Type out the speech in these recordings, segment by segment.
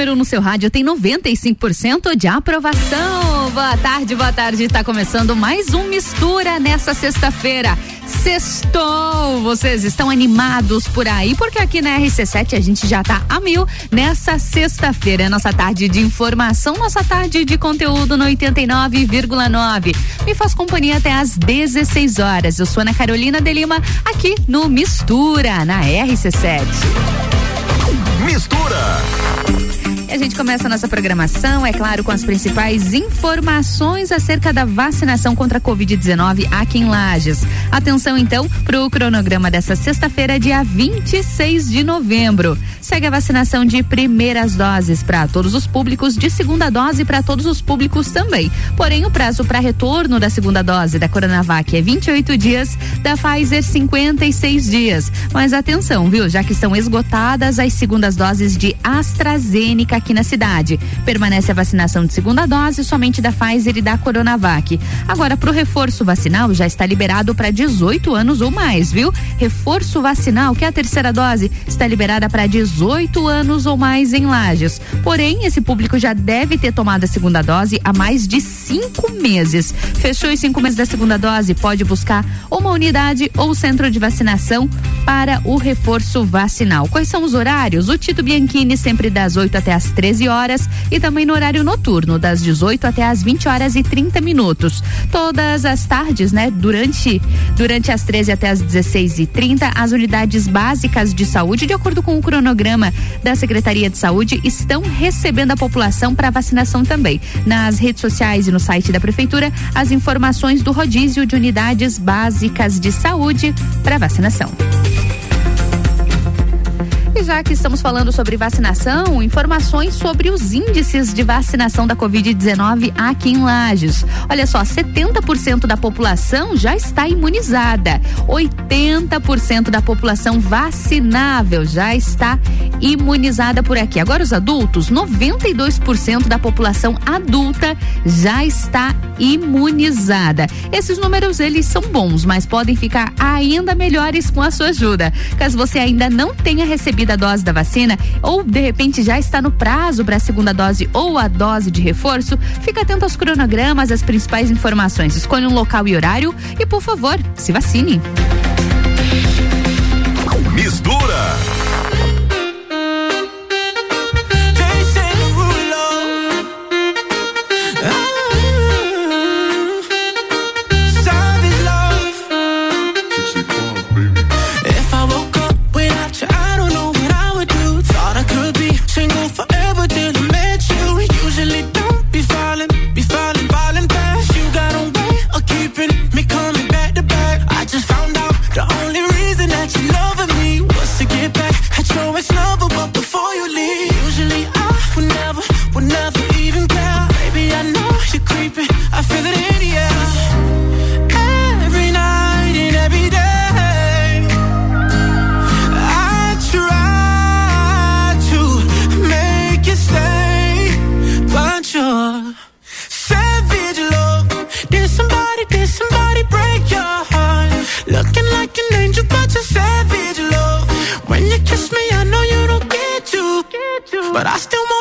número no seu rádio tem 95% de aprovação. Boa tarde, boa tarde. Está começando mais um Mistura nessa sexta-feira. Sextou! Vocês estão animados por aí? Porque aqui na RC7 a gente já tá a mil nessa sexta-feira. É nossa tarde de informação, nossa tarde de conteúdo no 89,9. Me faz companhia até às 16 horas. Eu sou Ana Carolina de Lima, aqui no Mistura, na RC7. Mistura. E a gente começa a nossa programação, é claro, com as principais informações acerca da vacinação contra a Covid-19 aqui em Lages. Atenção então para o cronograma dessa sexta-feira, dia 26 de novembro. Segue a vacinação de primeiras doses para todos os públicos, de segunda dose para todos os públicos também. Porém, o prazo para retorno da segunda dose da Coronavac é 28 dias, da Pfizer 56 dias. Mas atenção, viu? Já que estão esgotadas as segundas doses de AstraZeneca aqui na cidade. Permanece a vacinação de segunda dose somente da Pfizer e da Coronavac. Agora, para o reforço vacinal, já está liberado para 18 anos ou mais, viu? Reforço vacinal, que é a terceira dose, está liberada para 18 anos ou mais em Lages. Porém, esse público já deve ter tomado a segunda dose há mais de cinco meses. Fechou os cinco meses da segunda dose, pode buscar uma unidade ou centro de vacinação para o reforço vacinal. Quais são os horários? O Tito Bianchini sempre das 8 até as 13 horas e também no horário noturno, das 18 até as 20 horas e 30 minutos. Todas as tardes, né? Durante, durante as 13 até as 16 e 30 as unidades básicas de saúde, de acordo com o cronograma da Secretaria de Saúde, estão recebendo a população para vacinação também. Nas redes sociais e no site da Prefeitura, as informações do rodízio de unidades básicas de saúde para vacinação. Já que estamos falando sobre vacinação, informações sobre os índices de vacinação da Covid-19 aqui em Lages. Olha só, 70% da população já está imunizada, 80% da população vacinável já está imunizada por aqui. Agora, os adultos, 92% da população adulta já está imunizada. Esses números, eles são bons, mas podem ficar ainda melhores com a sua ajuda. Caso você ainda não tenha recebido recebida a dose da vacina ou de repente já está no prazo para a segunda dose ou a dose de reforço, fica atento aos cronogramas, às principais informações. Escolha um local e horário e, por favor, se vacine. Mistura you leave. but I still move.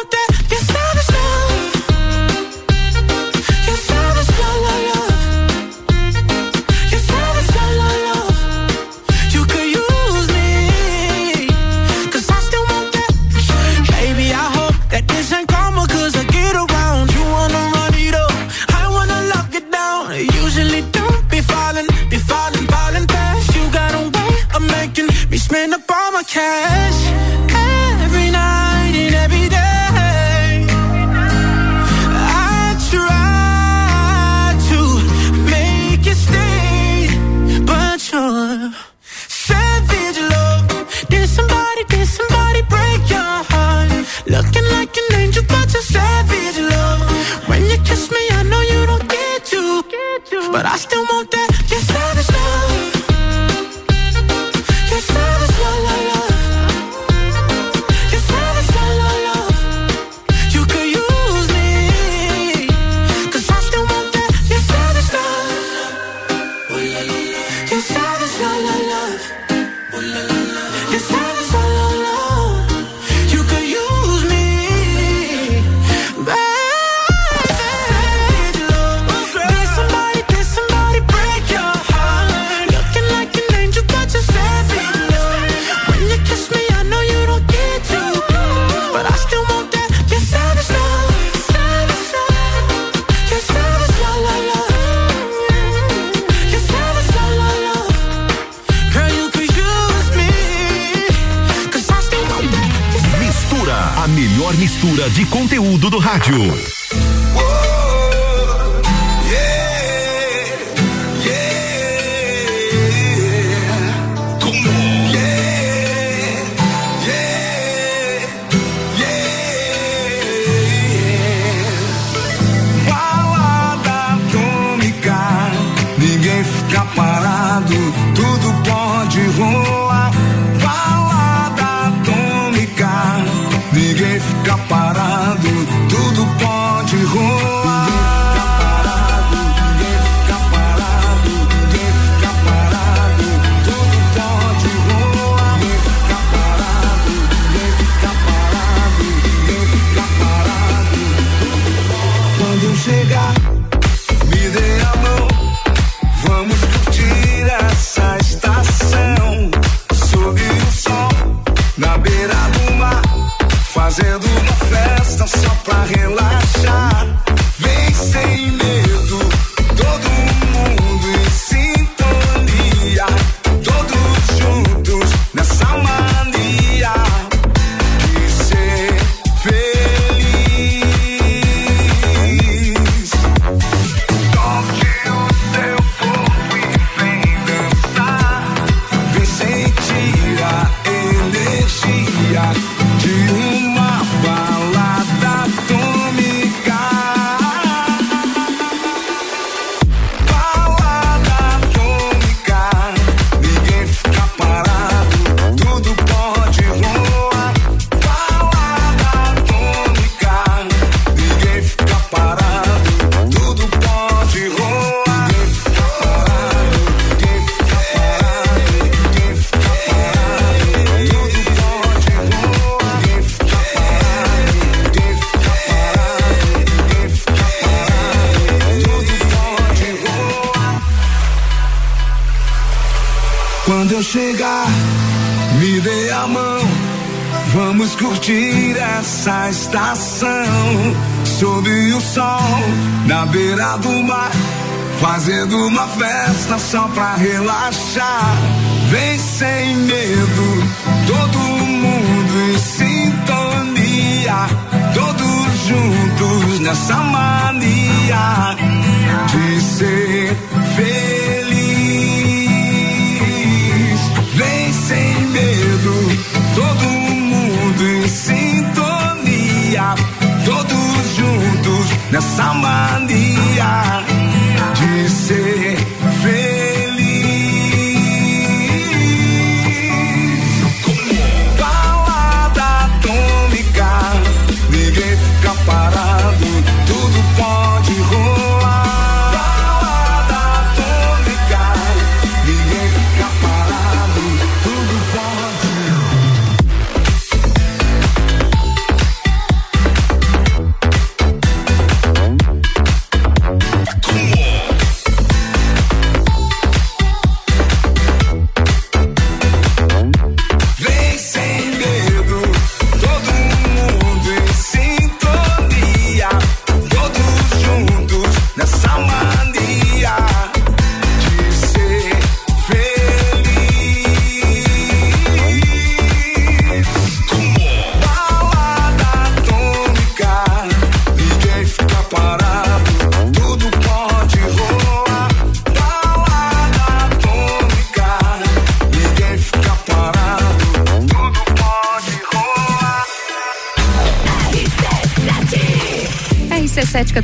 Só pra relaxar. Vem sem medo, todo mundo em sintonia. Todos juntos nessa mania de ser feliz.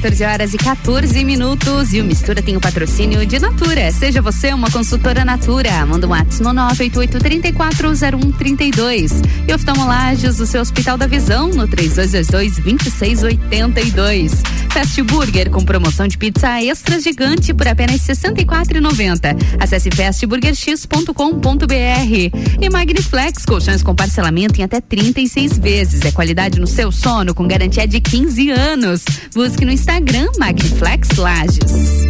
14 horas e 14 minutos. E o Mistura tem o patrocínio de Natura. Seja você uma consultora Natura. Manda um WhatsApp no 988-340132. E oftalmolagens do seu Hospital da Visão no 3222-2682. Fast Burger com promoção de pizza extra gigante por apenas R$ 64,90. Acesse fastburgerx.com.br. E Magniflex, colchões com parcelamento em até 36 vezes. É qualidade no seu sono com garantia de 15 anos. Busque no Instagram Magniflex Lages.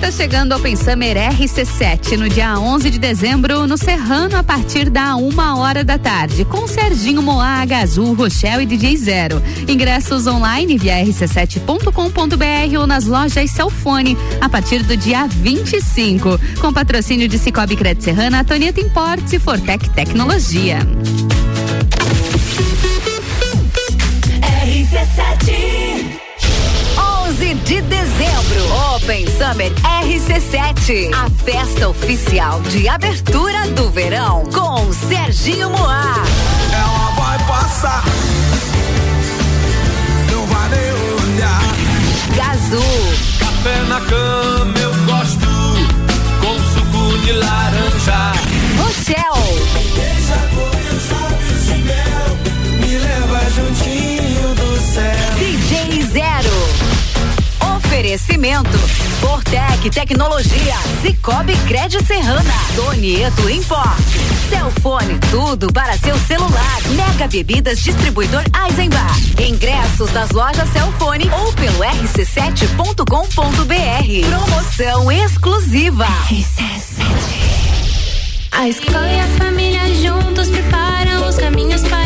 E tá chegando ao Summer RC7 no dia 11 de dezembro no Serrano a partir da uma hora da tarde com Serginho Moaga, Azul, Rochelle e DJ Zero. Ingressos online via rc7.com.br ou nas lojas Celfone a partir do dia 25. Com patrocínio de Cicobi Cred Serrana, Toneta Importes e Fortec Tecnologia. Open Summer RC7, a festa oficial de abertura do verão com Serginho Moá. Ela vai passar, não vai nem olhar. Gazu, Café na cama eu gosto, com suco de laranja. Rochelle, Deixa correr os lábios de mel, me leva juntinho do céu. DJ Zero. Oferecimento Fortec Tecnologia, Cicobi Crédito Serrana, Donieto Import, Celfone, tudo para seu celular. Mega Bebidas Distribuidor Eisenbar. Ingressos das lojas Celfone ou pelo rc7.com.br. Promoção exclusiva. A escola e a família juntos preparam os caminhos para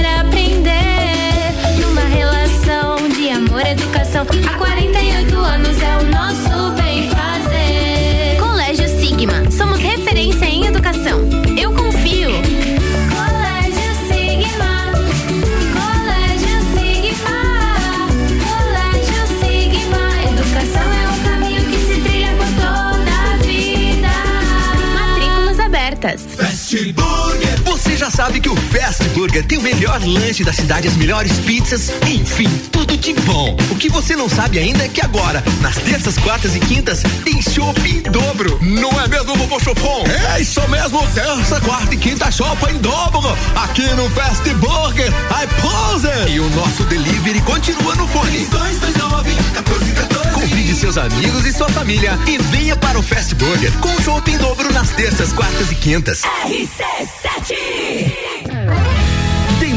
sabe que o Fast Burger tem o melhor lanche da cidade, as melhores pizzas, enfim, tudo de bom. O que você não sabe ainda é que agora, nas terças, quartas e quintas, tem chopp em dobro. Não é mesmo, vovô Chopon? É isso mesmo, terça, quarta e quinta chopp em dobro. Aqui no Fast Burger, I pose. E o nosso delivery continua no fone. 229 1414. Convide seus amigos e sua família e venha para o Fast Burger com chopp em dobro nas terças, quartas e quintas.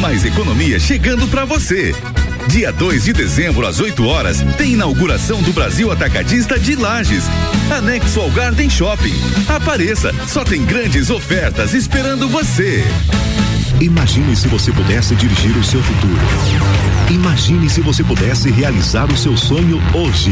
Mais economia chegando para você. Dia 2 de dezembro, às 8 horas, tem inauguração do Brasil Atacadista de Lages. Anexo ao Garden Shopping. Apareça, só tem grandes ofertas esperando você. Imagine se você pudesse dirigir o seu futuro. Imagine se você pudesse realizar o seu sonho hoje.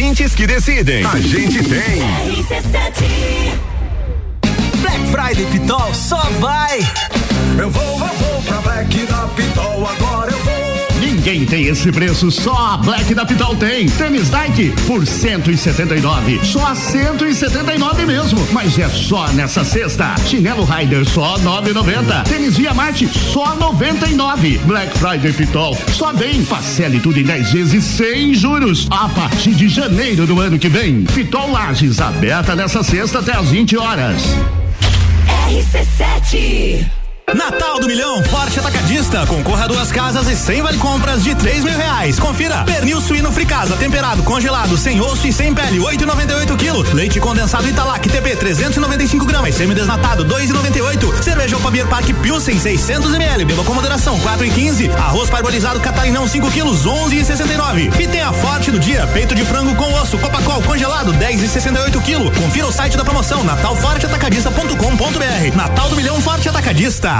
Ouvintes que decidem. A gente tem. Black Friday Pitol só vai. Eu vou, eu vou pra Black da Pitol, agora eu vou. Ninguém tem esse preço, só a Black da Pitol tem. Tênis Nike por 179, só 179 mesmo, mas é só nessa sexta. Chinelo Rider só 9,90. Tênis Via Marte só 99. Black Friday Pitol só vem, parcele tudo em 10 vezes sem juros a partir de janeiro do ano que vem. Pitol Lages aberta nessa sexta até às 20 horas. RC7 Natal do Milhão Forte Atacadista. Concorra a duas casas e cem vale compras de três mil reais. Confira. Pernil suíno fricasa, temperado, congelado, sem osso e sem pele, 8,98 quilo. Leite condensado Italac TP 395 gramas, semi-desnatado, 2,98. Cerveja Alpamir Park Pilsen 600 ml. Beba com moderação, 4 e 15. Arroz parbolizado Catarinão 5 quilos, 11 e 69. Tem a forte do dia, peito de frango com osso, Copacol congelado, 10 e 68 quilo. Confira o site da promoção natalforteatacadista.com.br. Natal do Milhão Forte Atacadista.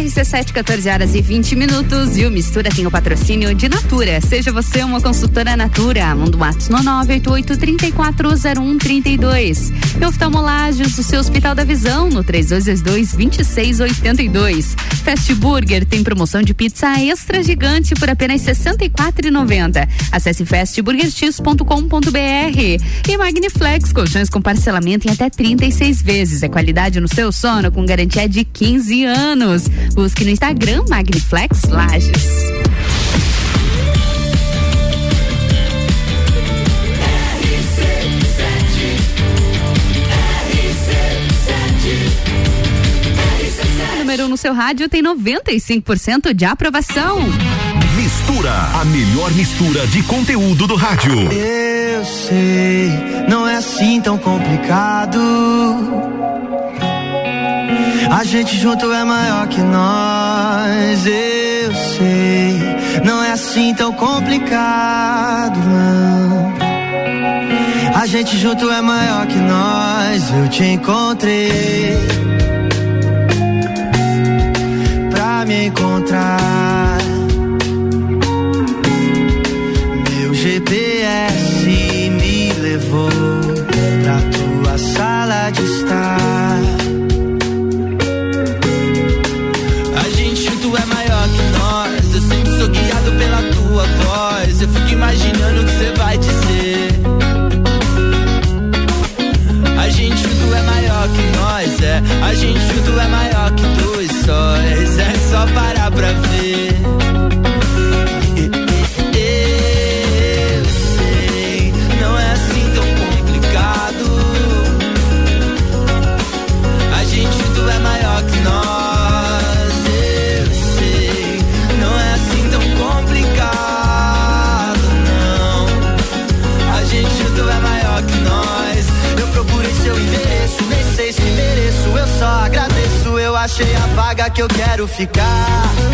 RC7, 14 horas e 20 minutos. E o Mistura tem o patrocínio de Natura. Seja você uma consultora Natura. Mundo Matos no 988-340132. E oftalmolagens do seu Hospital da Visão no 3222-2682. Fast Burger tem promoção de pizza extra gigante por apenas R$ 64,90. Acesse fastburgerx.com.br. E Magniflex, colchões com parcelamento em até 36 vezes. É qualidade no seu sono com garantia de 15 anos. Busque no Instagram Magniflex Lages. Número 1 no seu rádio tem 95% de aprovação. Mistura, a melhor mistura de conteúdo do rádio. Eu sei, não é assim tão complicado. A gente junto é maior que nós. Eu sei, não é assim tão complicado, não. A gente junto é maior que nós. Eu te encontrei pra me encontrar. Meu GPS me levou pra tua sala de estar. Que eu quero ficar.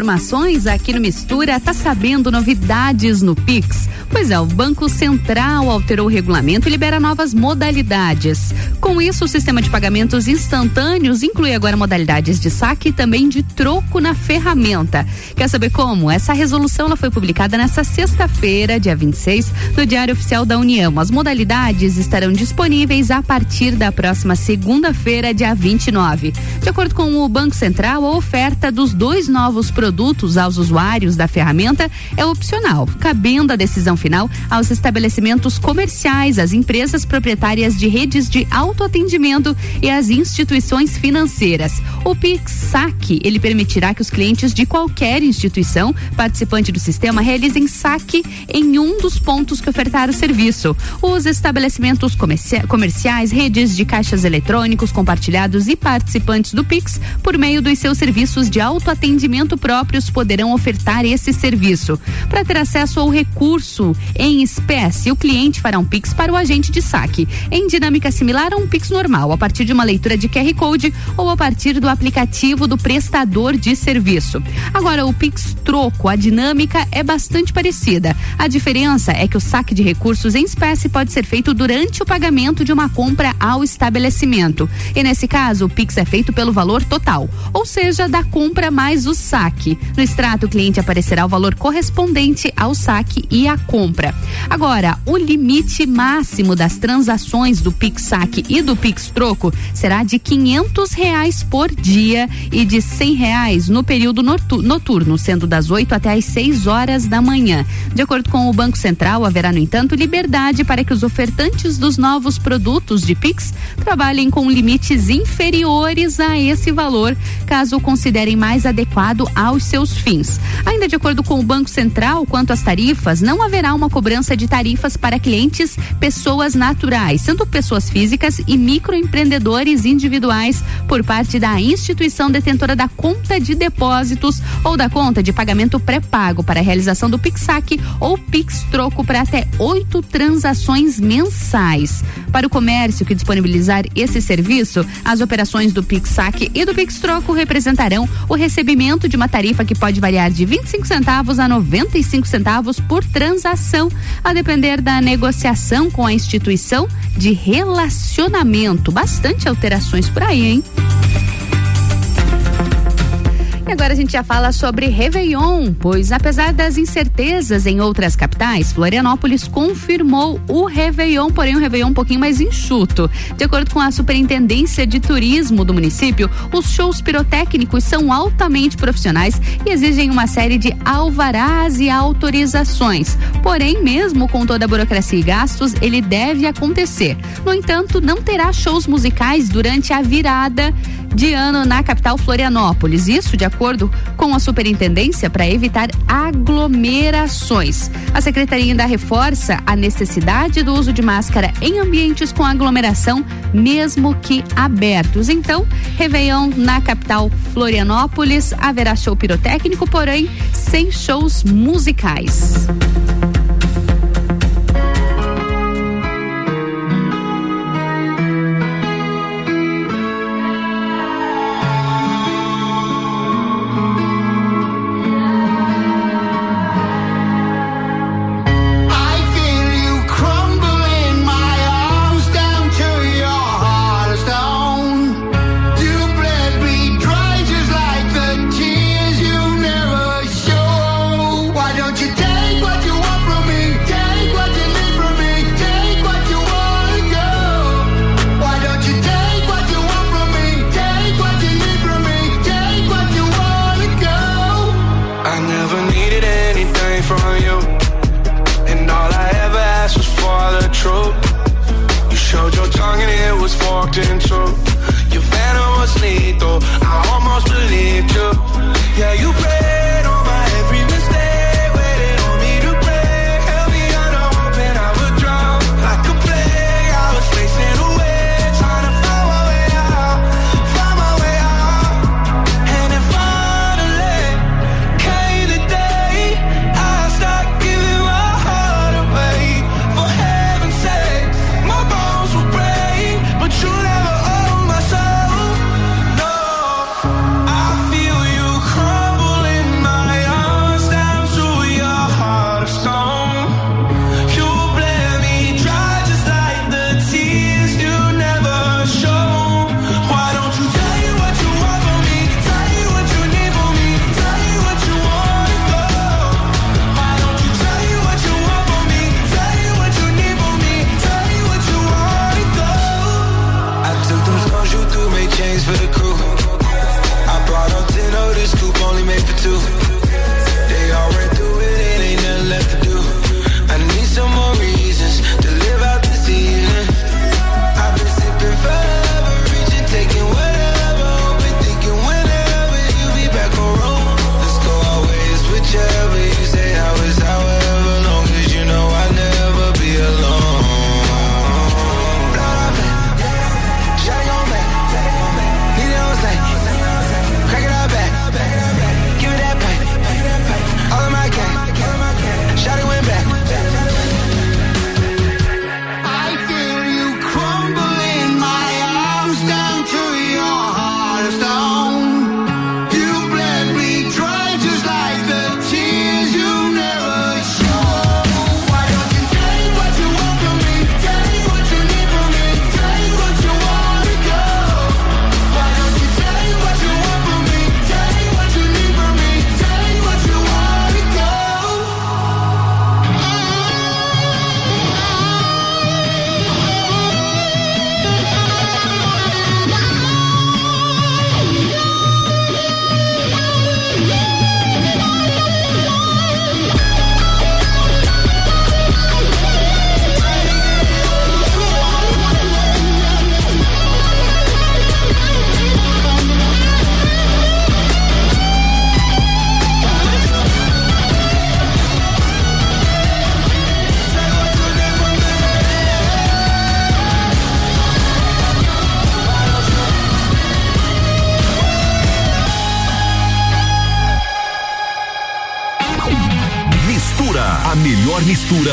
Informações aqui no Mistura. Tá sabendo novidades no Pix? Pois é, o Banco Central alterou o regulamento e libera novas modalidades. Com isso, o sistema de pagamentos instantâneos inclui agora modalidades de saque e também de troco na ferramenta. Quer saber como? Essa resolução ela foi publicada nesta sexta-feira, dia 26, no Diário Oficial da União. As modalidades estarão disponíveis a partir da próxima segunda-feira, dia 29. De acordo com o Banco Central, a oferta dos dois novos produtos aos usuários da ferramenta é opcional, cabendo a decisão final aos estabelecimentos comerciais, às empresas proprietárias de redes de autoatendimento e às instituições financeiras. O Pix Saque, ele permitirá que os clientes de qualquer instituição participante do sistema realizem saque em um dos pontos que ofertar o serviço. Os estabelecimentos comercia- comerciais, redes de caixas eletrônicos compartilhados e participantes do Pix, por meio dos seus serviços de autoatendimento próprios, poderão ofertar esse serviço. Para ter acesso ao recurso em espécie, o cliente fará um Pix para o agente de saque, em dinâmica similar a um Pix normal, a partir de uma leitura de QR Code ou a partir do aplicativo do prestador de serviço. Agora, o Pix troco, a dinâmica é bastante parecida. A diferença é que o saque de recursos em espécie pode ser feito durante o pagamento de uma compra ao estabelecimento. E nesse caso, o Pix é feito pelo valor total, ou seja, da compra mais o saque. No extrato, o cliente aparecerá o valor correspondente ao saque e à compra. Agora, o limite máximo das transações do Pix Saque e do Pix Troco será de quinhentos reais por dia e de cem reais no período noturno, sendo das 8 até às 6 horas da manhã. De acordo com o Banco Central, haverá, no entanto, liberdade para que os ofertantes dos novos produtos de Pix trabalhem com limite limites inferiores a esse valor, caso considerem mais adequado aos seus fins. Ainda de acordo com o Banco Central, quanto às tarifas, não haverá uma cobrança de tarifas para clientes pessoas naturais, sendo pessoas físicas e microempreendedores individuais, por parte da instituição detentora da conta de depósitos ou da conta de pagamento pré-pago para a realização do PIX-SAC ou PIX-Troco para até oito transações mensais. Para o comércio que disponibilizar esse serviço, as operações do PIX-SAC e do PIX-Troco representarão o recebimento de uma tarifa que pode variar de 25 centavos a 95 centavos por transação, a depender da negociação com a instituição de relacionamento. Bastante alterações por aí, hein? E agora a gente já fala sobre Réveillon, pois apesar das incertezas em outras capitais, Florianópolis confirmou o Réveillon, porém um Réveillon um pouquinho mais enxuto. De acordo com a Superintendência de Turismo do município, os shows pirotécnicos são altamente profissionais e exigem uma série de alvarás e autorizações. Porém, mesmo com toda a burocracia e gastos, ele deve acontecer. No entanto, não terá shows musicais durante a virada de ano na capital Florianópolis. Isso de acordo com a superintendência para evitar aglomerações. A secretaria ainda reforça a necessidade do uso de máscara em ambientes com aglomeração, mesmo que abertos. Então, Réveillon na capital Florianópolis haverá show pirotécnico, porém sem shows musicais.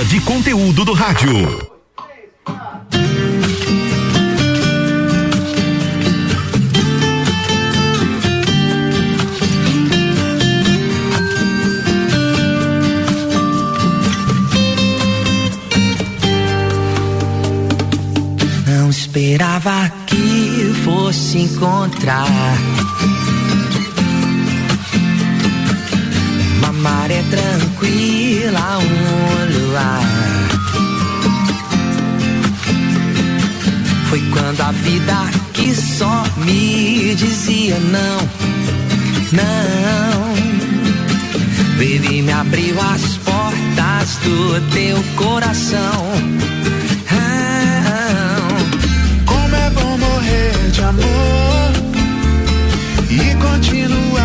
de conteúdo do rádio. Não esperava vida que só me dizia não, não. Baby, me abriu as portas do teu coração. Como é bom morrer de amor e continuar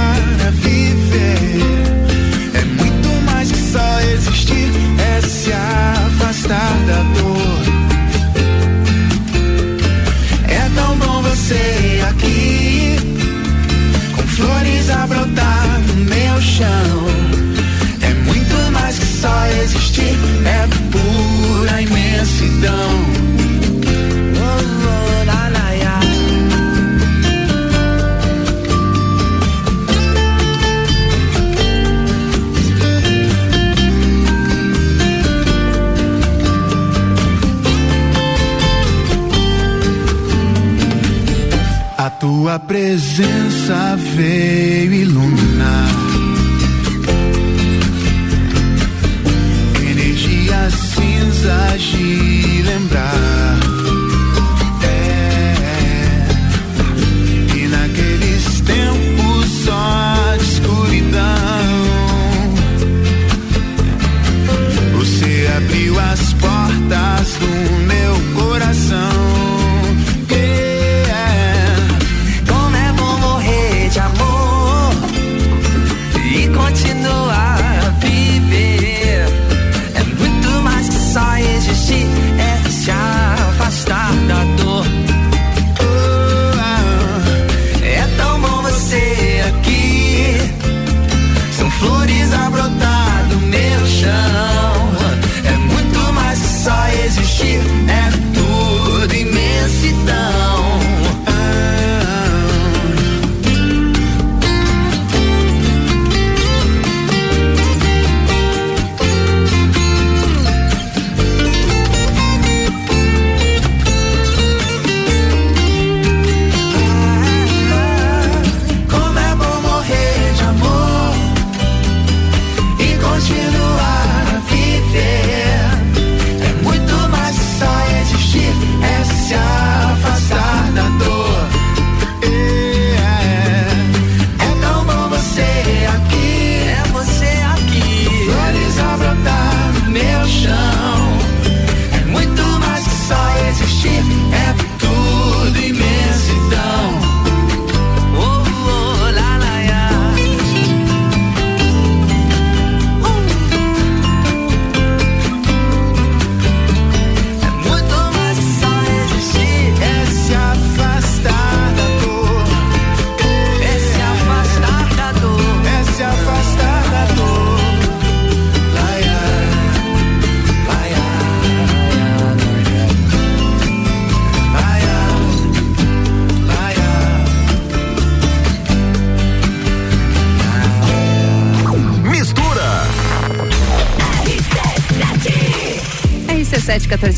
Presença veio iluminar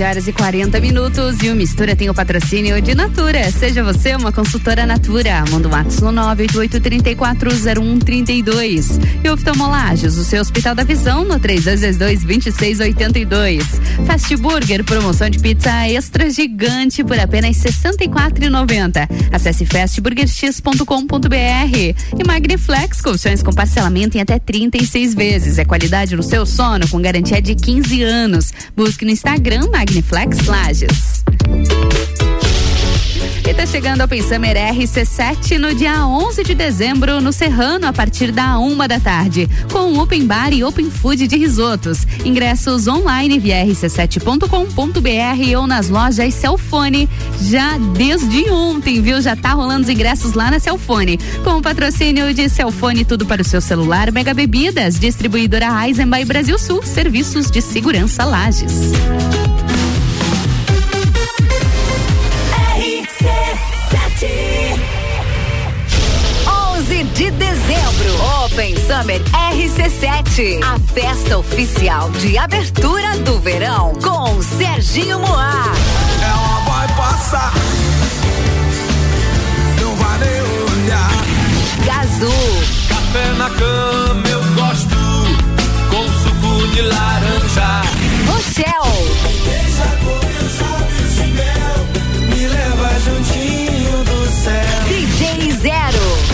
horas e 40 minutos e o Mistura tem o patrocínio de Natura. Seja você uma consultora Natura. Manda um ato no 988340132. E oftalmolages, o seu Hospital da Visão no 3222-2682. Fast Burger, promoção de pizza extra gigante por apenas R$ 64,90. Acesse fastburgerx.com.br. E Magniflex, colchões com parcelamento em até 36 vezes. É qualidade no seu sono com garantia de 15 anos. Busque no Instagram Magniflex Lages. E está chegando ao Pensamer RC7 no dia 11 de dezembro no Serrano a partir da uma da tarde, com open bar e open food de risotos. Ingressos online via rc7.com.br ou nas lojas Celfone já desde ontem, viu? Já tá rolando os ingressos lá na Celfone. Com o patrocínio de Celfone, tudo para o seu celular, Mega Bebidas, distribuidora Eisenbahn Brasil Sul, serviços de segurança Lages. de dezembro. Open Summer RC7. A festa oficial de abertura do verão com Serginho Moá. Vai passar. Não vai nem olhar. Gazul. Café na cama eu gosto. Com suco de laranja. Rochelle. Deixa comer os lábios de mel. Me leva juntinho do céu. DJ Zero.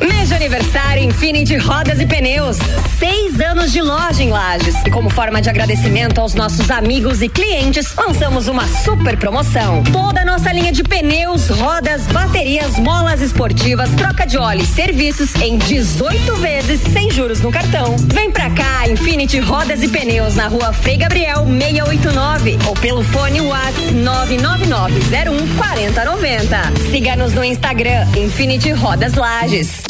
Mês de aniversário Infinity Rodas e Pneus. Seis anos de loja em Lages. E como forma de agradecimento aos nossos amigos e clientes, lançamos uma super promoção. Toda a nossa linha de pneus, rodas, baterias, molas esportivas, troca de óleo e serviços em 18 vezes sem juros no cartão. Vem pra cá, Infinity Rodas e Pneus na rua Frei Gabriel 689 ou pelo fone WhatsApp 99901 4090. Siga-nos no Instagram Infinity Rodas Lages.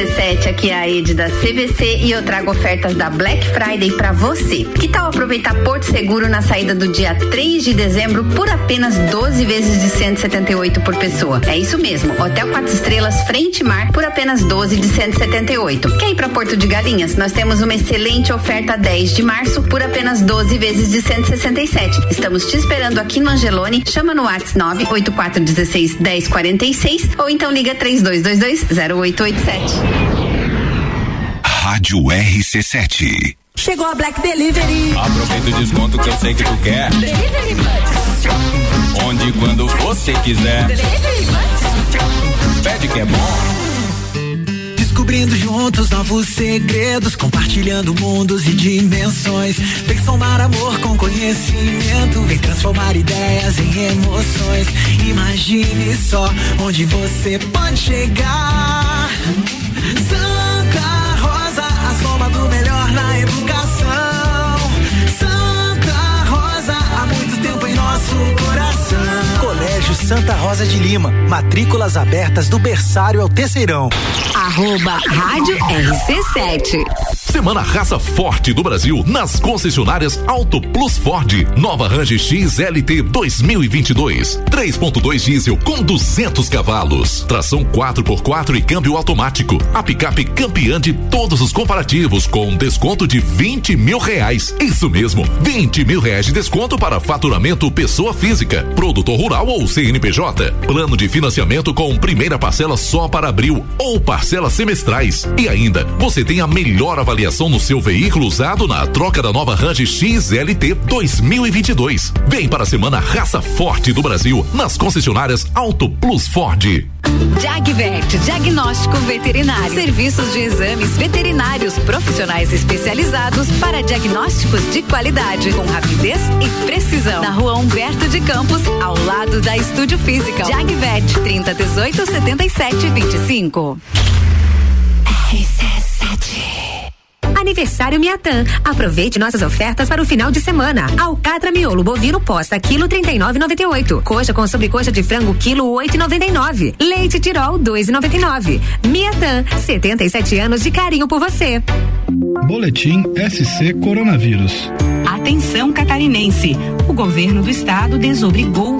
RC7, aqui é a Ed da CVC e eu trago ofertas da Black Friday pra você. Que tal aproveitar Porto Seguro na saída do dia 3 de dezembro por apenas 12 vezes de 178 por pessoa? É isso mesmo, Hotel 4 Estrelas Frente Mar por apenas 12 de 178. Quer ir pra Porto de Galinhas? Nós temos uma excelente oferta 10 de março por apenas 12 vezes de 167. Estamos te esperando aqui no Angelone. Chama no WhatsApp 98416 1046 ou então liga 3222 0887. Rádio RC7. Chegou a Black Delivery. Aproveita o desconto que eu sei que tu quer. Delivery Buds. Onde e quando você quiser. Delivery Buds. Pede que é bom. Descobrindo juntos novos segredos, compartilhando mundos e dimensões. Vem somar amor com conhecimento, vem transformar ideias em emoções. Imagine só onde você pode chegar. Santa Rosa, a soma do melhor na educação. Santa Rosa, há muito tempo em nosso coração. Colégio Santa Rosa de Lima. Matrículas abertas do berçário ao terceirão. Arroba Rádio RC7. Semana Raça Forte do Brasil nas concessionárias Auto Plus Ford. Nova Range XLT 2022. 3.2 diesel com 200 cavalos. Tração 4x4 e câmbio automático. A picape campeã de todos os comparativos com desconto de 20 mil reais. Isso mesmo, 20 mil reais de desconto para faturamento pessoa física, produtor rural ou CNPJ. Plano de financiamento com primeira parcela só para abril ou parcelas semestrais. E ainda, você tem a melhor avaliação no seu veículo usado na troca da nova Range XLT 2022. Vem para a semana Raça Forte do Brasil nas concessionárias Auto Plus Ford. Jagvet, diagnóstico veterinário. Serviços de exames veterinários profissionais especializados para diagnósticos de qualidade, com rapidez e precisão. Na rua Humberto de Campos, ao lado da Estúdio Física. Jagvet, 30 18 77 25. Aniversário Miatan. Aproveite nossas ofertas para o final de semana. Alcatra miolo bovino posta quilo 39,98. Coxa com sobrecoxa de frango quilo 8,99. Leite Tirol 2,99. Miatan, 77 anos de carinho por você. Boletim SC Coronavírus. Atenção catarinense. O governo do estado desobrigou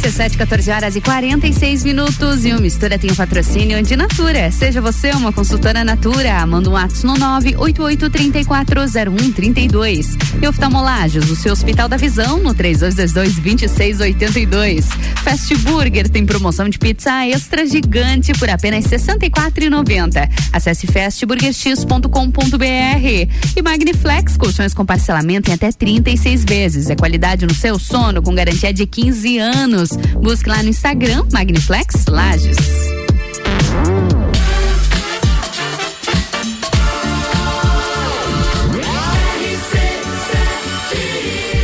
RC7, 14 horas e 46 minutos. E o Mistura tem o patrocínio de Natura. Seja você uma consultora Natura. Manda um ato no 988340132. E oftalmolagens, o seu Hospital da Visão, no 3222-2682. Fast Burger tem promoção de pizza extra gigante por apenas R$ 64,90. Acesse fastburgerx.com.br. E Magniflex, colchões com parcelamento em até 36 vezes. É qualidade no seu sono com garantia de 15 anos. Busque lá no Instagram, Magniflex Lages.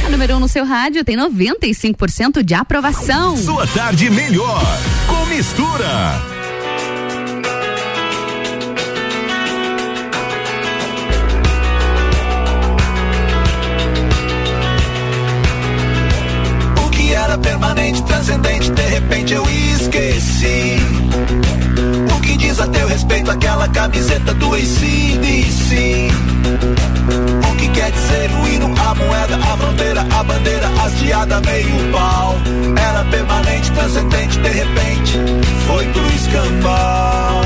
A número 1 um no seu rádio tem 95% de aprovação. Sua tarde melhor com mistura. Aquela camiseta do ACDC? O que quer dizer o hino, a moeda, a fronteira, a bandeira, hasteada, meio pau? Era permanente, transcendente, de repente foi pro escambau.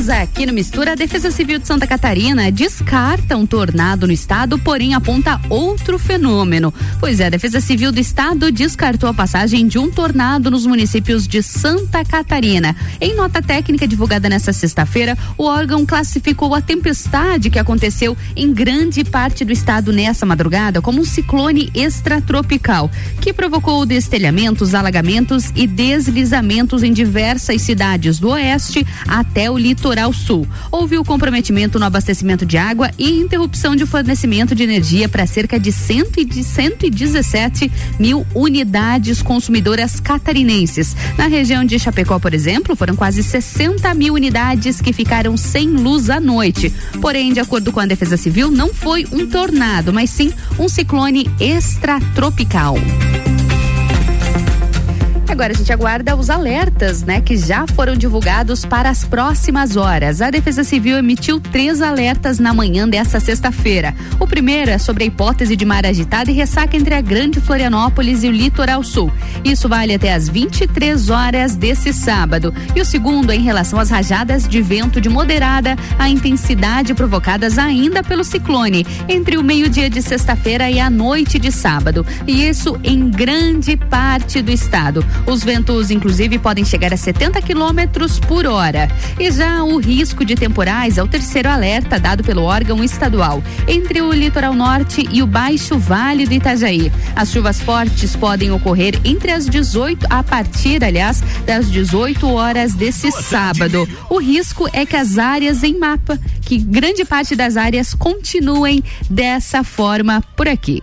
Informações aqui no Mistura. A Defesa Civil de Santa Catarina descarta um tornado no estado, porém aponta outro fenômeno. Pois é, a Defesa Civil do estado descartou a passagem de um tornado nos municípios de Santa Catarina. Em nota técnica divulgada nesta sexta-feira, o órgão classificou a tempestade que aconteceu em grande parte do estado nessa madrugada como um ciclone extratropical, que provocou destelhamentos, alagamentos e deslizamentos em diversas cidades do oeste até o litoral sul. Houve o comprometimento no abastecimento de água e interrupção de fornecimento de energia para cerca de, cento e de 117 mil unidades consumidoras catarinenses. Na região de Chapecó, por exemplo, foram quase 60 mil unidades que ficaram sem luz à noite. Porém, de acordo com a Defesa Civil, não foi um tornado, mas sim um ciclone extratropical. Agora a gente aguarda os alertas, né, que já foram divulgados para as próximas horas. A Defesa Civil emitiu três alertas na manhã desta sexta-feira. O primeiro é sobre a hipótese de mar agitado e ressaca entre a Grande Florianópolis e o Litoral Sul. Isso vale até as 23 horas desse sábado. E o segundo é em relação às rajadas de vento de moderada a intensidade provocadas ainda pelo ciclone entre o meio-dia de sexta-feira e a noite de sábado. E isso em grande parte do estado. Os ventos, inclusive, podem chegar a 70 quilômetros por hora. E já o risco de temporais é o terceiro alerta dado pelo órgão estadual entre o litoral norte e o baixo vale do Itajaí. As chuvas fortes podem ocorrer entre as 18 a partir, aliás, das 18 horas desse sábado. O risco é que as áreas em mapa, que grande parte das áreas continuem dessa forma por aqui.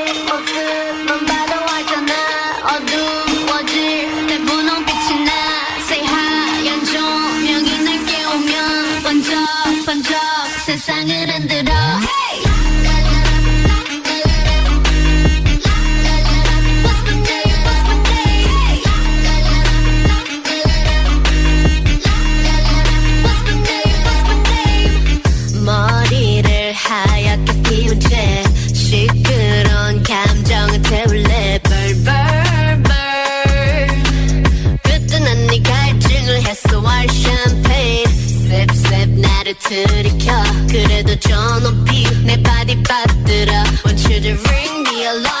들이켜 그래도 저 높이 내 바디 빠뜨려 Want you to ring the alarm 세상에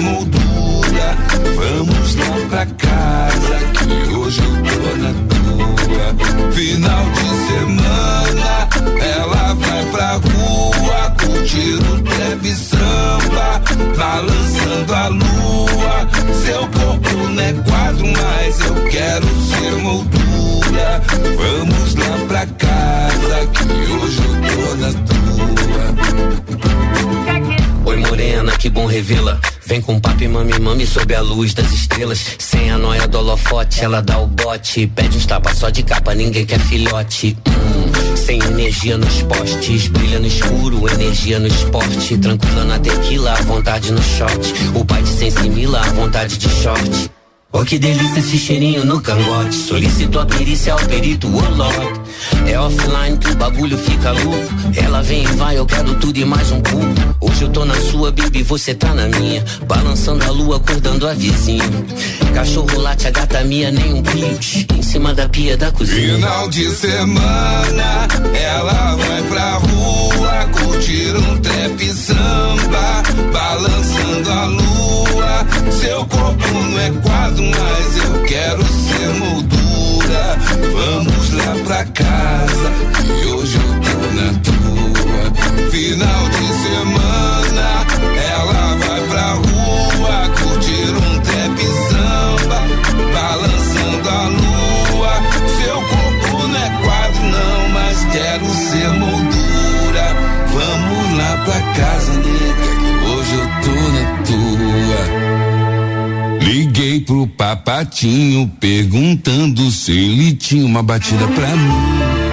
moldura. Vamos lá pra casa, que hoje eu tô na tua. Final de semana, ela vai pra rua curtir um trap samba, balançando a lua. Seu corpo não é quadro, mas eu quero ser moldura. Vamos lá pra casa, que hoje eu tô na tua. Oi morena, que bom revê-la. Vem com papo e mami, mami sob a luz das estrelas. Sem a noia do holofote, ela dá o bote. Pede uns tapas só de capa, ninguém quer filhote. Hum, sem energia nos postes, brilha no escuro, energia no esporte. Tranquila na tequila, à vontade no shot. O pai de sem simila, à vontade de short. Oh, que delícia esse cheirinho no cangote. Solicito a perícia ao perito, Lord. É offline que o bagulho fica louco. Ela vem e vai, eu quero tudo e mais um pouco. Hoje eu tô na sua, baby, você tá na minha. Balançando a lua, acordando a vizinha. Cachorro late, a gata minha, nem um pinte. Em cima da pia da cozinha. Final de semana, ela vai pra rua curtir um trap samba, balançando a lua. Seu corpo não é quadro, mas eu quero ser moldura. Vamos lá pra casa, que hoje eu tô na tua. Final de semana, ela vai pra rua curtir um trap samba, balançando a lua. Seu corpo não é quadro, não, mas quero ser moldura. Vamos lá pra casa, nega, que hoje eu tô na tua. Liguei pro papatinho perguntando se ele tinha uma batida pra mim.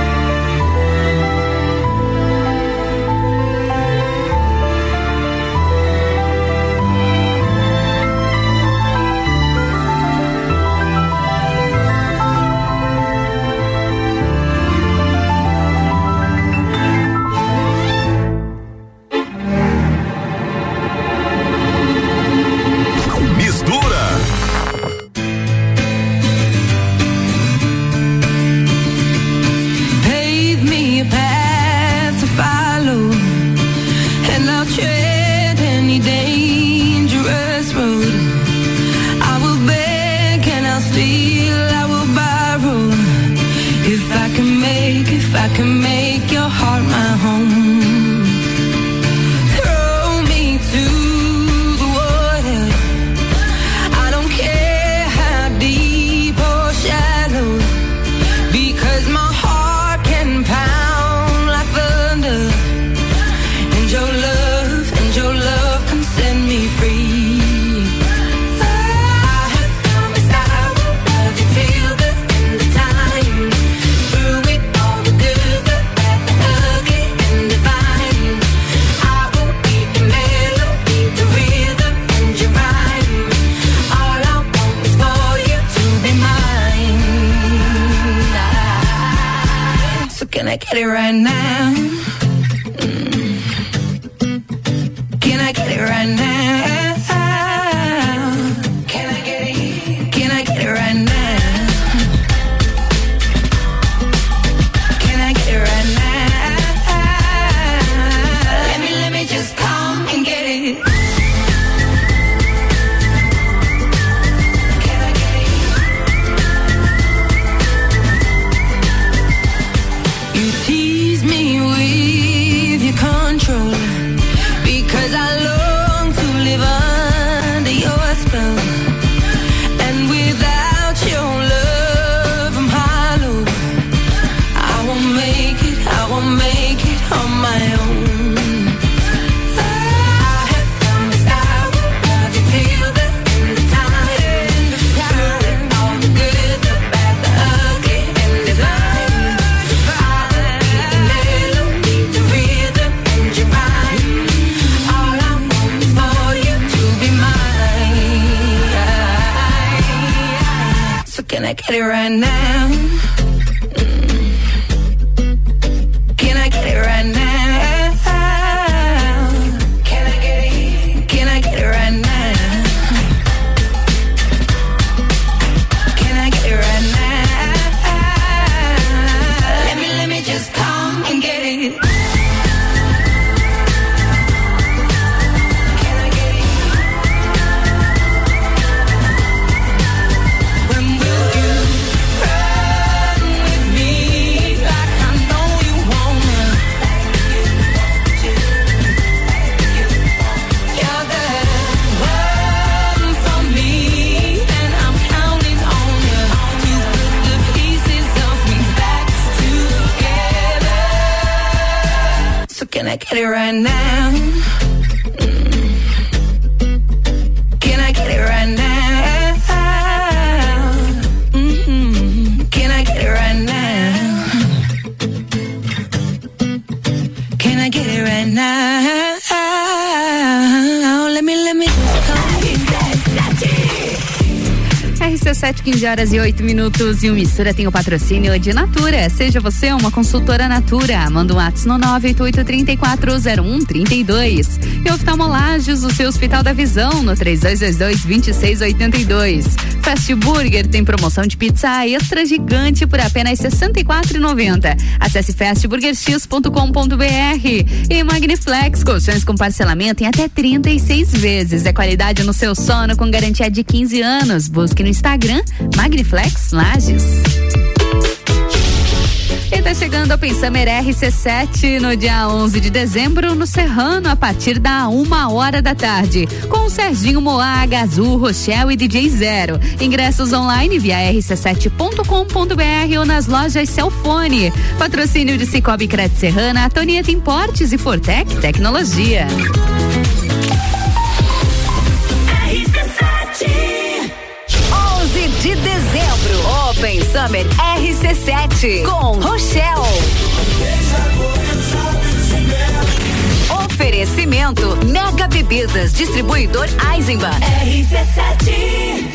RC7, 15 horas e 8 minutos e o Mistura tem o patrocínio de Natura. Seja você uma consultora Natura. Manda um WhatsApp no 988340132. E oftalmolagens, o seu Hospital da Visão, no 3222-2682. Fast Burger tem promoção de pizza extra gigante por apenas R$ 64,90. Acesse fastburgerx.com.br. E Magniflex, colchões com parcelamento em até 36 vezes. É qualidade no seu sono com garantia de 15 anos. Busque no Instagram Magniflex Lages. E tá chegando a Pensamer RC7 no dia 11 de dezembro no Serrano a partir da uma hora da tarde com Serginho Moá, Gazul, Rochelle e DJ Zero. Ingressos online via rc7.com.br ou nas lojas Celfone. Patrocínio de Cicobi Cred Serrana, Tonieta Importes e Fortec Tecnologia. Summer RC7 com Rochelle. Oferecimento Mega Bebidas, distribuidor Eisenbahn. RC7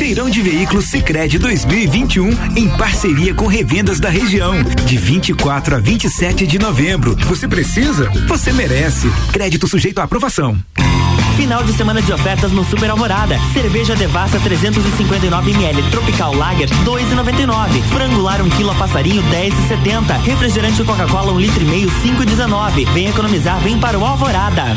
Feirão de Veículos Sicredi 2021 em parceria com revendas da região, de 24 a 27 de novembro. Você precisa? Você merece. Crédito sujeito à aprovação. Final de semana de ofertas no Super Alvorada. Cerveja Devassa 359 ml Tropical Lager 2,99. Frango lar 1 kg a passarinho 10,70. Refrigerante Coca-Cola 1 litro e meio 5,19. Vem economizar, vem para o Alvorada.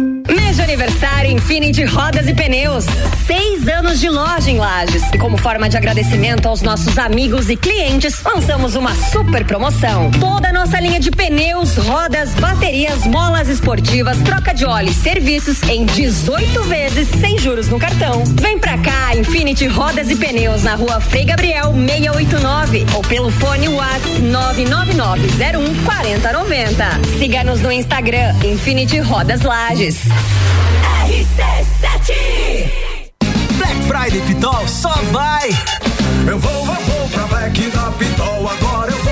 De aniversário Infinity Rodas e Pneus. Seis anos de loja em Lages. E como forma de agradecimento aos nossos amigos e clientes, lançamos uma super promoção. Toda a nossa linha de pneus, rodas, baterias, molas esportivas, troca de óleo e serviços em 18 vezes sem juros no cartão. Vem pra cá, Infinity Rodas e Pneus na rua Frei Gabriel 689 ou pelo fone WhatsApp 99901 4090. Siga-nos no Instagram Infinity Rodas Lages. RC7 Black Friday Pitol só vai. Eu vou, eu vou pra Black da Pitol, agora eu vou.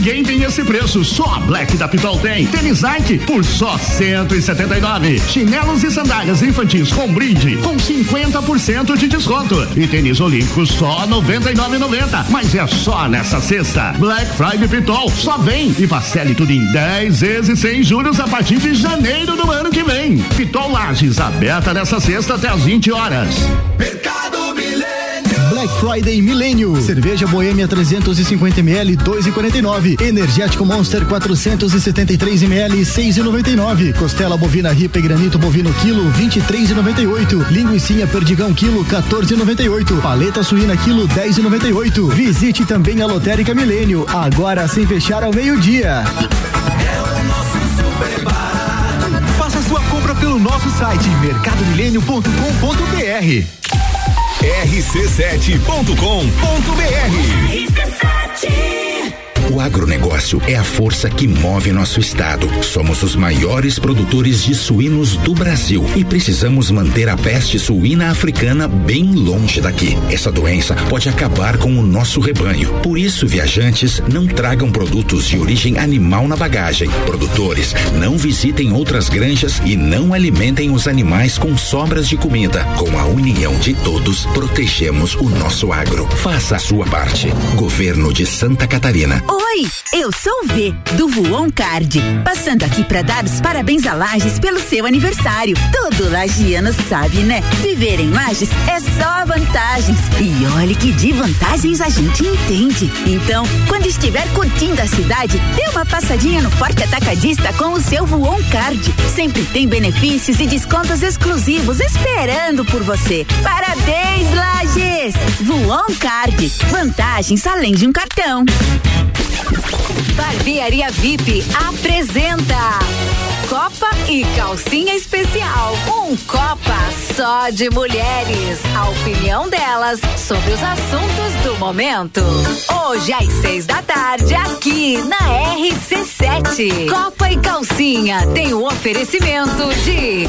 Ninguém tem esse preço, só a Black da Pitol tem. Tênis Nike por só 179. Chinelos e sandálias infantis com brinde com 50% de desconto. E tênis olímpicos só 99,90. Mas é só nessa sexta. Black Friday Pitol só vem e parcele tudo em 10 vezes sem juros a partir de janeiro do ano que vem. Pitol Lages aberta nessa sexta até às 20 horas. Mercado. Black Friday Milênio. Cerveja Boêmia 350 ml 2,49. Energético Monster 473 ml 6,99. Costela bovina ripa e granito bovino quilo 23,98. Linguiça perdigão quilo 14,98. Paleta suína quilo 10,98. Visite também a Lotérica Milênio, agora sem fechar ao meio-dia. Faça sua compra pelo nosso site mercadomilênio.com.br. rc7.com.br o agronegócio é a força que move nosso estado. Somos os maiores produtores de suínos do Brasil e precisamos manter a peste suína africana bem longe daqui. Essa doença pode acabar com o nosso rebanho. Por isso, viajantes, não tragam produtos de origem animal na bagagem. Produtores, não visitem outras granjas e não alimentem os animais com sobras de comida. Com a união de todos, protegemos o nosso agro. Faça a sua parte. Governo de Santa Catarina. Oi, eu sou o V, do Voon Card. Passando aqui para dar os parabéns a Lages pelo seu aniversário. Todo lagiano sabe, né? Viver em Lages é só vantagens. E olhe que de vantagens a gente entende. Então, quando estiver curtindo a cidade, dê uma passadinha no Forte Atacadista com o seu Voon Card. Sempre tem benefícios e descontos exclusivos esperando por você. Parabéns, Lages! Voon Card. Vantagens além de um cartão. Barbearia VIP apresenta Copa e Calcinha Especial. Um Copa só de mulheres. A opinião delas sobre os assuntos do momento. Hoje às seis da tarde, aqui na RC7. Copa e Calcinha tem o oferecimento de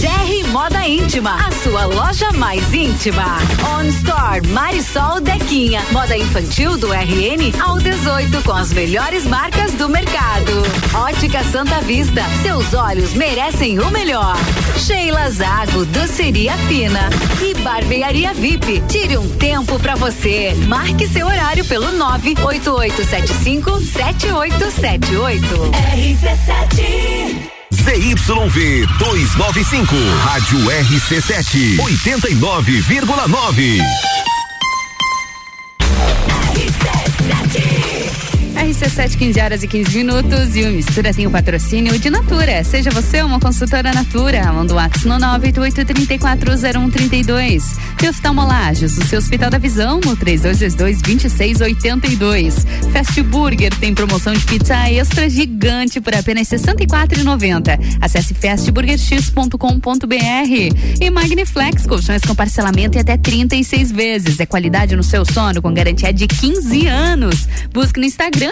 GR Moda Íntima, a sua loja mais íntima. On Store Marisol Dequinha, moda infantil do RN ao 18 com as melhores marcas do mercado. Ótica Santa Vista, seus olhos merecem o melhor. Sheila Zago, doceria fina e barbearia VIP. Tire um tempo para você. Marque seu horário pelo 98875 7878. RC7 ZYV 295, Rádio RC7, 89,9. RC7, 15 horas e 15 minutos. E o Mistura tem o patrocínio de Natura. Seja você uma consultora Natura. Manda o WhatsApp no 988-340132. E oftalmolagens, o seu Hospital da Visão, no 3222-2682. Fast Burger tem promoção de pizza extra gigante por apenas R$ 64,90. Acesse fastburgerx.com.br. E Magniflex, colchões com parcelamento em até 36 vezes. É qualidade no seu sono com garantia de 15 anos. Busque no Instagram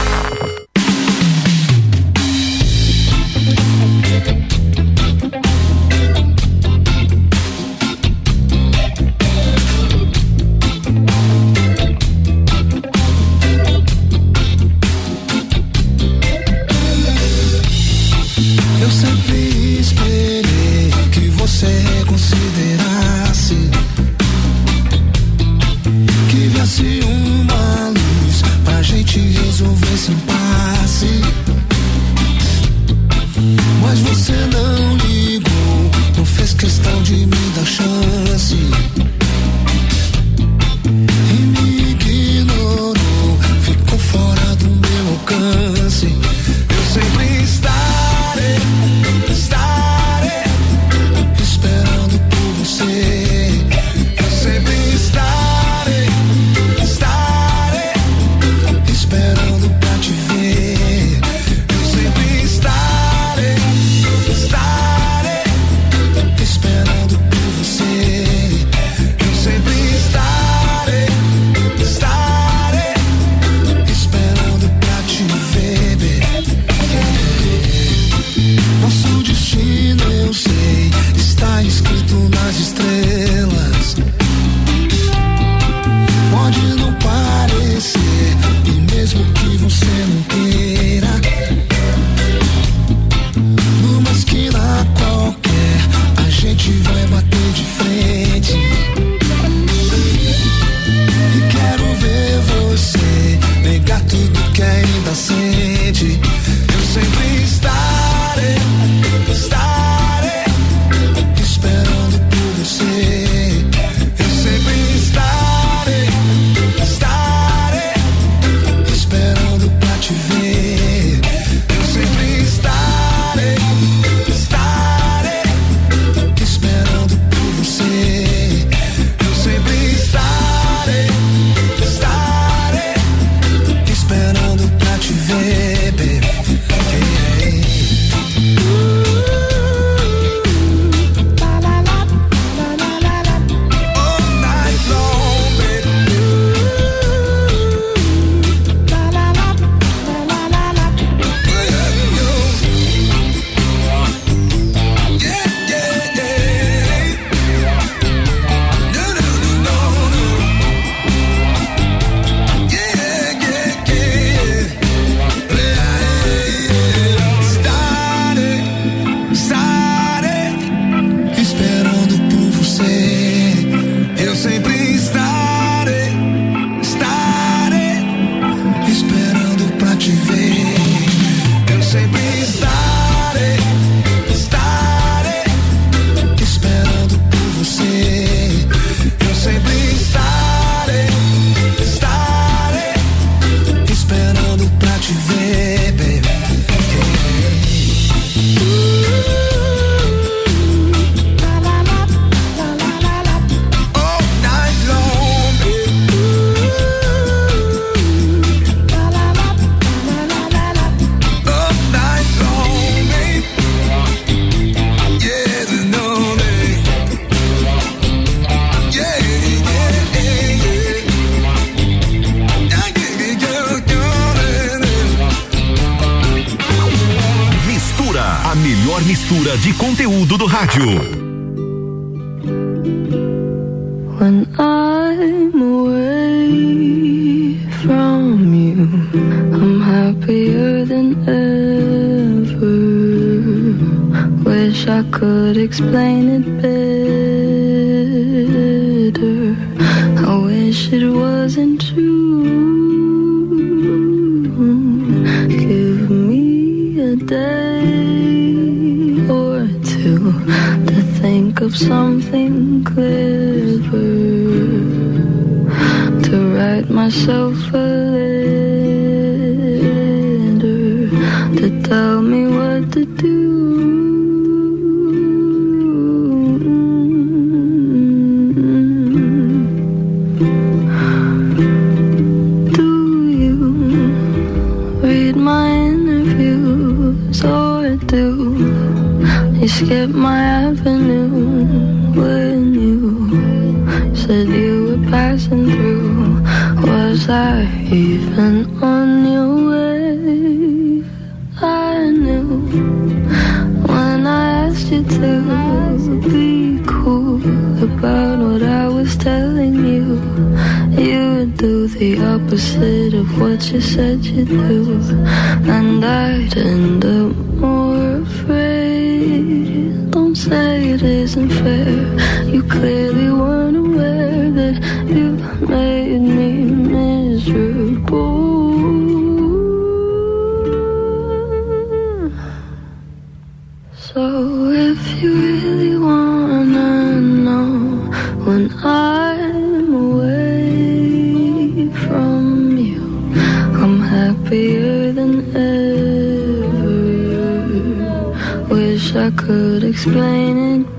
Russian realize or be cool about what I was telling you. You would do the opposite of what you said you'd do, and I'd end up more afraid. Don't say it isn't fair. You clearly weren't aware that you made me explain it.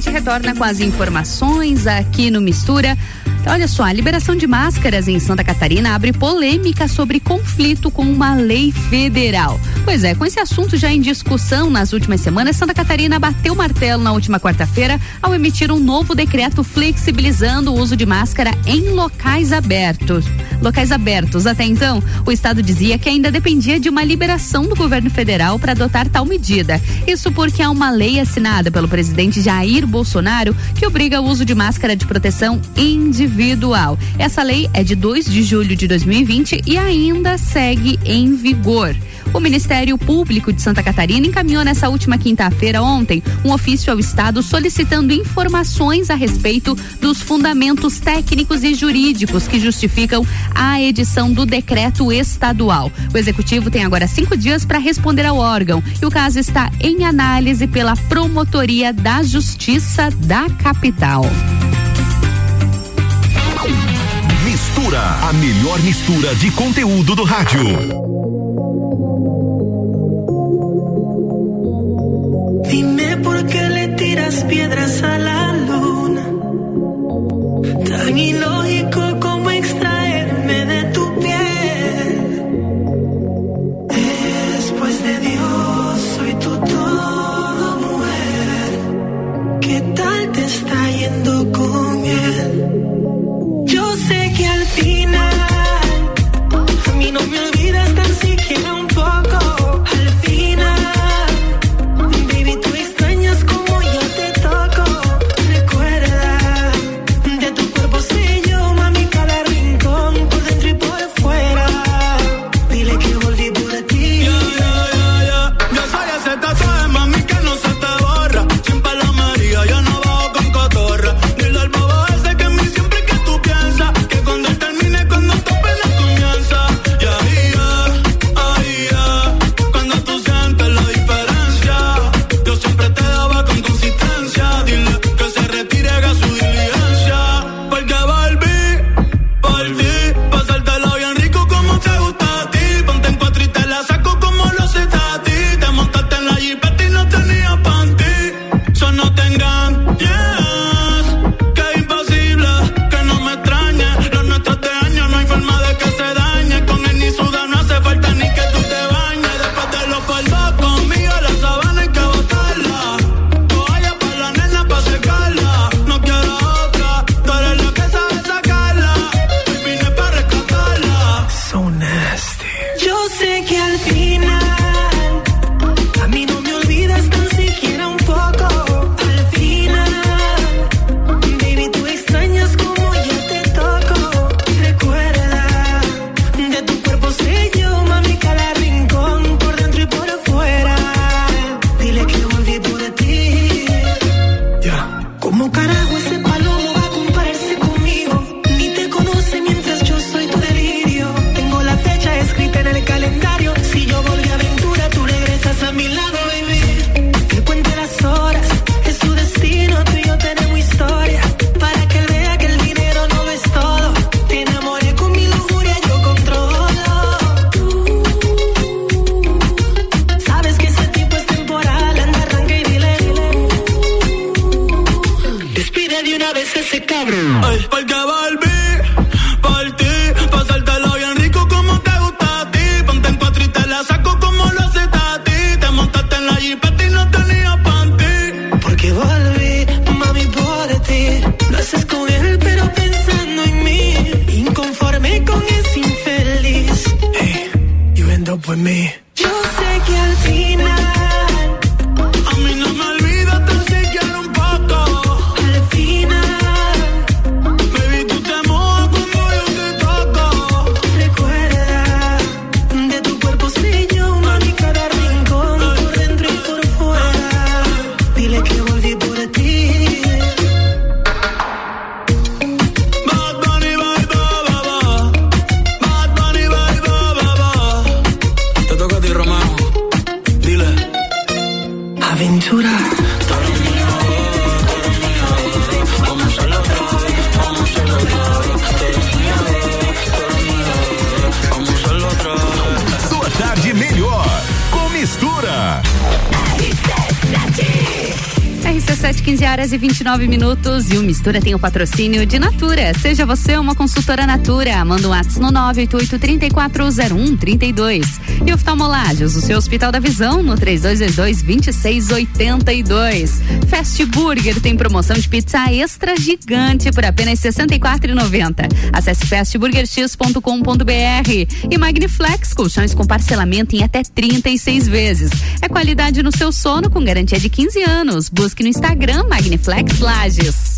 gente retorna com as informações aqui no Mistura. Então, olha só, a liberação de máscaras em Santa Catarina abre polêmica sobre conflito com uma lei federal. Pois é, com esse assunto já em discussão nas últimas semanas, Santa Catarina bateu martelo na última quarta-feira ao emitir um novo decreto flexibilizando o uso de máscara em locais abertos locais abertos. Até então, o Estado dizia que ainda dependia de uma liberação do governo federal para adotar tal medida. Isso porque há uma lei assinada pelo presidente Jair Bolsonaro que obriga o uso de máscara de proteção individual. Essa lei é de 2 de julho de 2020 e ainda segue em vigor. O Ministério Público de Santa Catarina encaminhou nessa última quinta-feira, ontem, um ofício ao Estado solicitando informações a respeito dos fundamentos técnicos e jurídicos que justificam a edição do decreto estadual. O Executivo tem agora cinco dias para responder ao órgão e o caso está em análise pela Promotoria da Justiça da Capital. Mistura, a melhor mistura de conteúdo do rádio. Dime por qué le tiras piedras a la luna, tan ilógico. 29 minutos. E o Mistura tem o patrocínio de Natura. Seja você uma consultora Natura. Manda um WhatsApp no 988-340132. E oftalmolagens, o seu Hospital da Visão, no 3222-2682. Fast Burger tem promoção de pizza extra gigante por apenas R$ 64,90. Acesse fastburgerx.com.br. E Magniflex, colchões com parcelamento em até 36 vezes. Qualidade no seu sono com garantia de 15 anos. Busque no Instagram Magniflex Lages.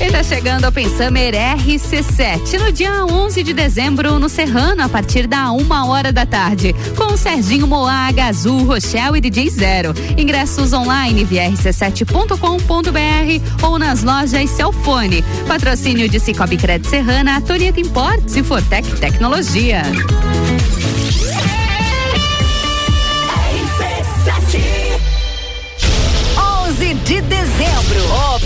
E tá chegando ao Pensamer RC7 no dia 11 de dezembro no Serrano a partir da uma hora da tarde com Serginho Moá, Gazul, Rochelle e DJ Zero. Ingressos online via rc7.com.br ou nas lojas Celfone. Patrocínio de Cicobi Cred Serrana, Torieta Importes e Fortec Tecnologia.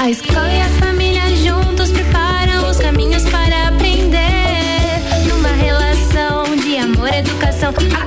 A escola e a família juntos preparam os caminhos para aprender. Numa relação de amor educação, há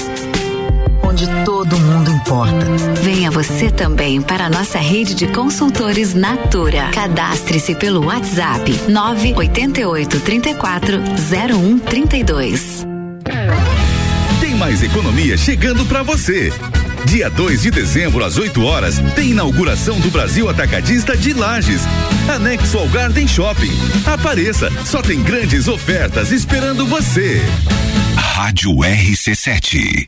Todo mundo importa. Venha você também para a nossa rede de consultores Natura. Cadastre-se pelo WhatsApp 988 34 0132. Tem mais economia chegando para você. Dia 2 de dezembro, às 8 horas, tem inauguração do Brasil Atacadista de Lages. Anexo ao Garden Shopping. Apareça, só tem grandes ofertas esperando você. Rádio RC7.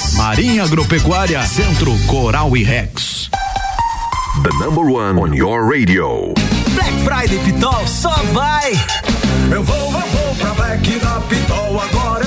Marinha Agropecuária, Centro Coral e Rex. The number one on your radio. Black Friday Pitol só vai Eu vou, eu vou pra Black da Pitol, agora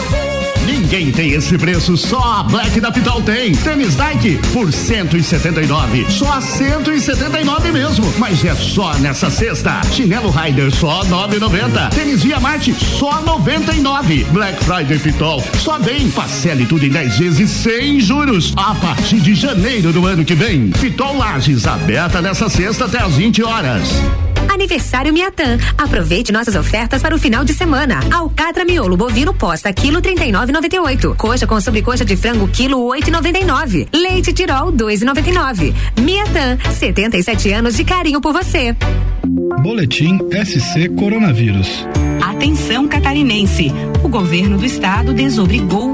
Ninguém tem esse preço, só a Black da Pitol tem. Tênis Nike por 179, só 179 mesmo, mas é só nessa sexta. Chinelo Rider só 9,90. Tênis Via Marte só 99. Black Friday Pitol só vem, parcele tudo em 10 vezes sem juros a partir de janeiro do ano que vem. Pitol Lages aberta nessa sexta até às 20 horas. Aniversário Miatan. Aproveite nossas ofertas para o final de semana. Alcatra miolo bovino posta quilo 39,98. Coxa com sobrecoxa de frango quilo 8,99. Leite Tirol 2,99. Miatan, 77 anos de carinho por você. Boletim SC Coronavírus. Atenção catarinense. O governo do estado desobrigou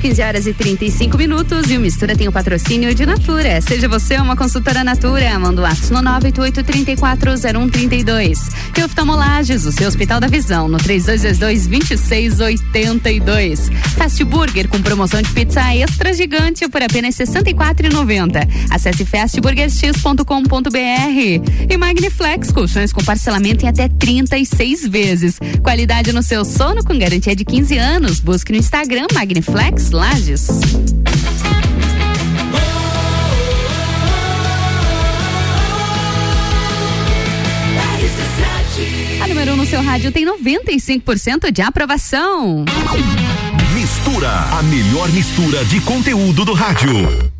15 horas e 35 minutos. E o Mistura tem o patrocínio de Natura. Seja você uma consultora Natura. Manda o ato no 988-340132. E oftalmolages, o seu Hospital da Visão, no 3222-2682. Fast Burger com promoção de pizza extra gigante por apenas R$ 64,90. Acesse fastburgerx.com.br. E Magniflex, colchões com parcelamento em até 36 vezes. Qualidade no seu sono com garantia de 15 anos. Busque no Instagram Magniflex Lages. A número 1 um no seu rádio tem 95% de aprovação. Mistura, a melhor mistura de conteúdo do rádio.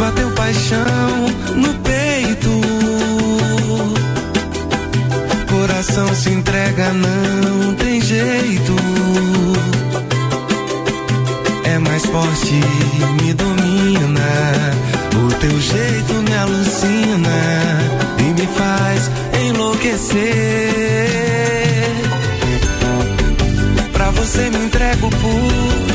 Bateu paixão no peito. Coração se entrega, não tem jeito. É mais forte, me domina. O teu jeito me alucina e me faz enlouquecer. Pra você me entrego por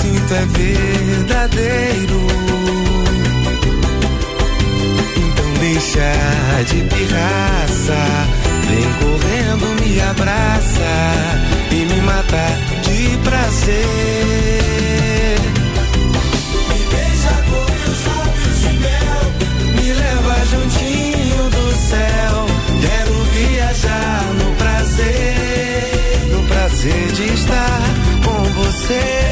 sinto é verdadeiro. Então deixa de pirraça. Vem correndo, me abraça e me mata de prazer. Me beija com meus lábios de mel. Me leva juntinho do céu. Quero viajar no prazer. No prazer de estar com você.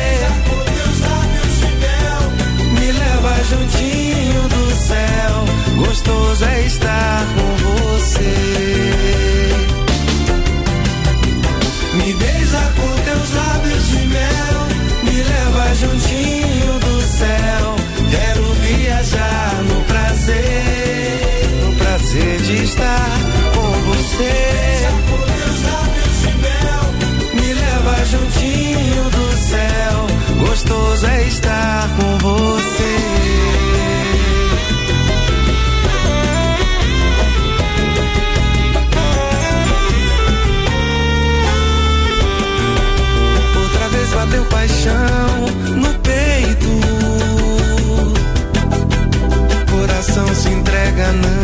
Estar com você. Me beija com teus lábios de mel. Me leva juntinho do céu. Quero viajar no prazer. No prazer de estar com você. Me leva juntinho do céu. Gostoso é estar com você. Se entrega, não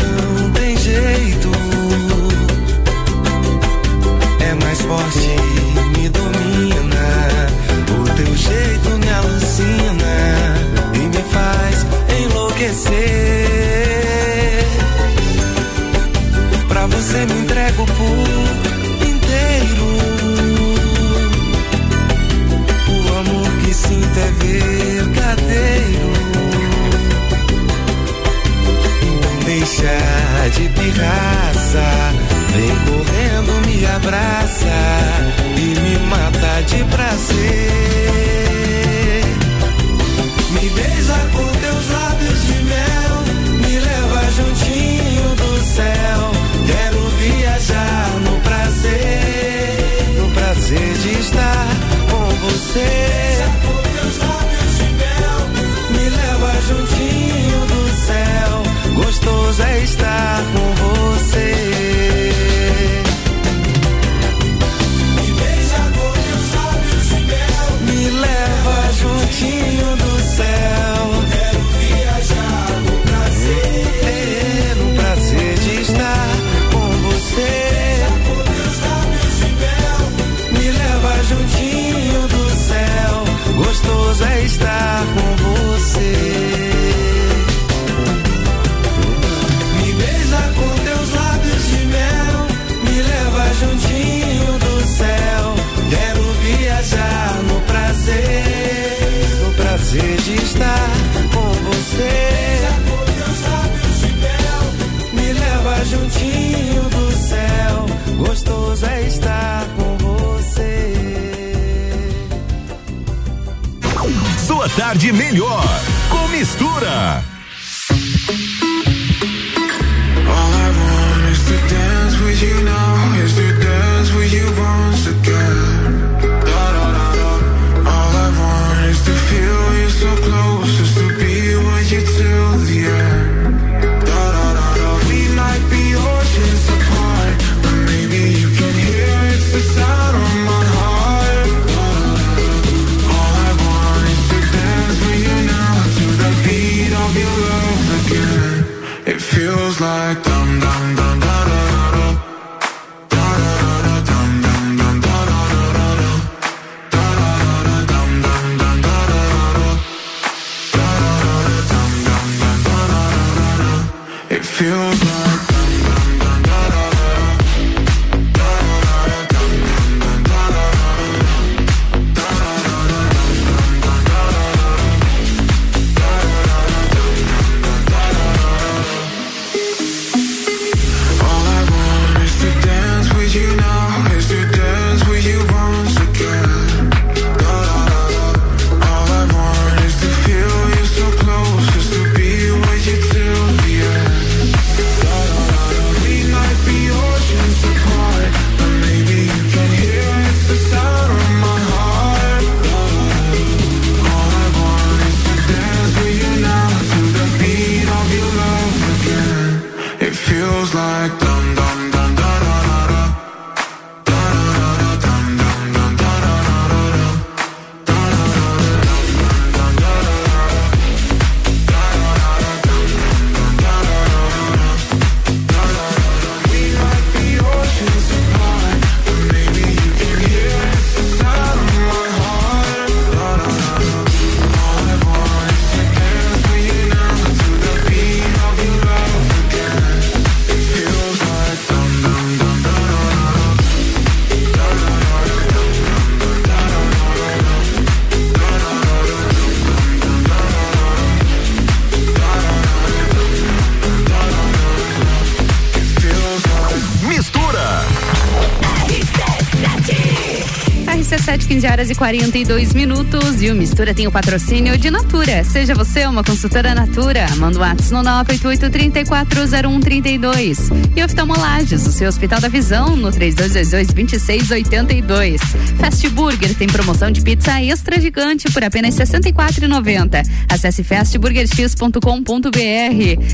horas e 42 minutos. E o Mistura tem o patrocínio de Natura. Seja você uma consultora Natura. Manda o WhatsApp no 988-340132. E Oftalmolages, o seu Hospital da Visão, no 3222-2682. Fast Burger tem promoção de pizza extra gigante por apenas R$ 64,90. Acesse fastburgerx.com.br.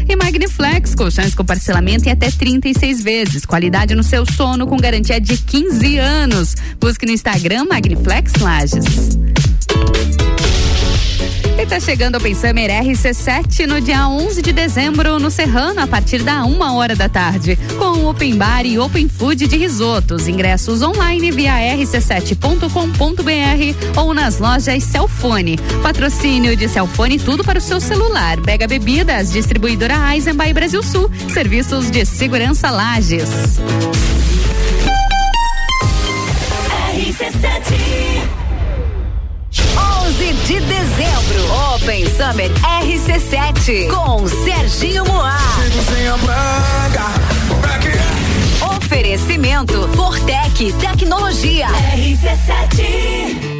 E Magniflex, colchões com parcelamento em até 36 vezes. Qualidade no seu sono com garantia de 15 anos. Busque no Instagram Magniflex Lages. E tá chegando o Summer RC7 no dia 11 de dezembro no Serrano, a partir da uma hora da tarde, com Open Bar e Open Food de risotos. Ingressos online via rc7.com.br ou nas lojas Celfone. Patrocínio de Celfone, tudo para o seu celular. Pega Bebidas, distribuidora Eisenbahn Brasil Sul. Serviços de segurança Lages. 11 de dezembro, Open Summer RC7 com Serginho Moá. Oferecimento Fortec Tecnologia. RC7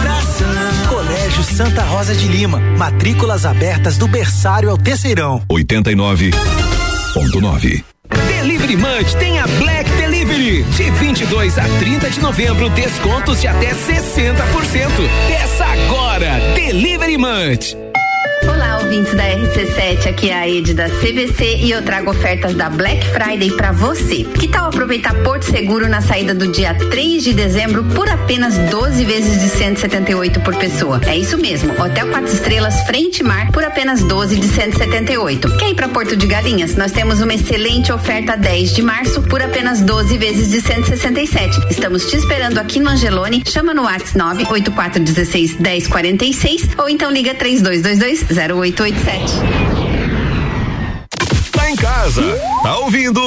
Colégio Santa Rosa de Lima, matrículas abertas do berçário ao terceirão. 89.9. Delivery Munch tem a Black Delivery. De 22 a 30 de novembro, descontos de até 60%. Peça agora. Delivery Munch ouvintes da RC7, aqui é a Ed da CVC e eu trago ofertas da Black Friday para você. Que tal aproveitar Porto Seguro na saída do dia 3 de dezembro por apenas 12 vezes de 178 por pessoa? É isso mesmo, Hotel 4 Estrelas Frente Mar por apenas 12 de 178. Quer ir para Porto de Galinhas? Nós temos uma excelente oferta 10 de março por apenas 12 vezes de 167. Estamos te esperando aqui no Angelone. Chama no WhatsApp 98416 1046 ou então liga 3222 08 887 tá em casa, tá ouvindo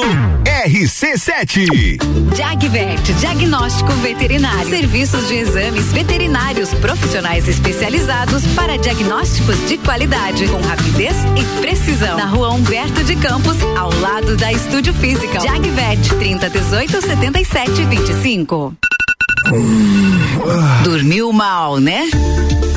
RC7. Jagvet, diagnóstico veterinário. Serviços de exames veterinários profissionais especializados para diagnósticos de qualidade, com rapidez e precisão. Na rua Humberto de Campos, ao lado da Estúdio Física. Jagvet, 30 18 77 25. Dormiu mal, né?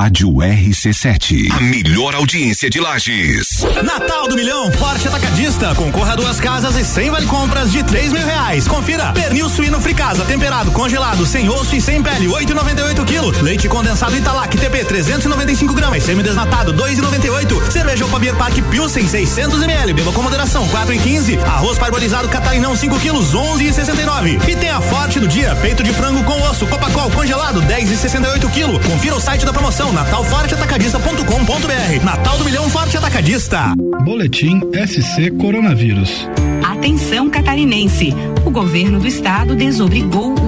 Rádio RC7. A melhor audiência de Lages. Natal do Milhão Forte Atacadista. Concorra a duas casas e cem vale compras de três mil reais. Confira. Pernil suíno fricasa, temperado, congelado, sem osso e sem pele, 8,98 quilo. Leite condensado Italac TP 395 gramas, semi-desnatado, 2,98. Cerveja Opa Beer Park Pilsen 600 ml. Beba com moderação, 4 e 15. Arroz parbolizado Catarinão 5 quilos, 11 e 69. E tem a forte do dia, peito de frango com osso, Copacol congelado, 10 e 68 quilo. Confira o site da promoção natalforteatacadista.com.br. Natal do Milhão Forte Atacadista. Boletim SC Coronavírus. Atenção catarinense. O governo do estado desobrigou o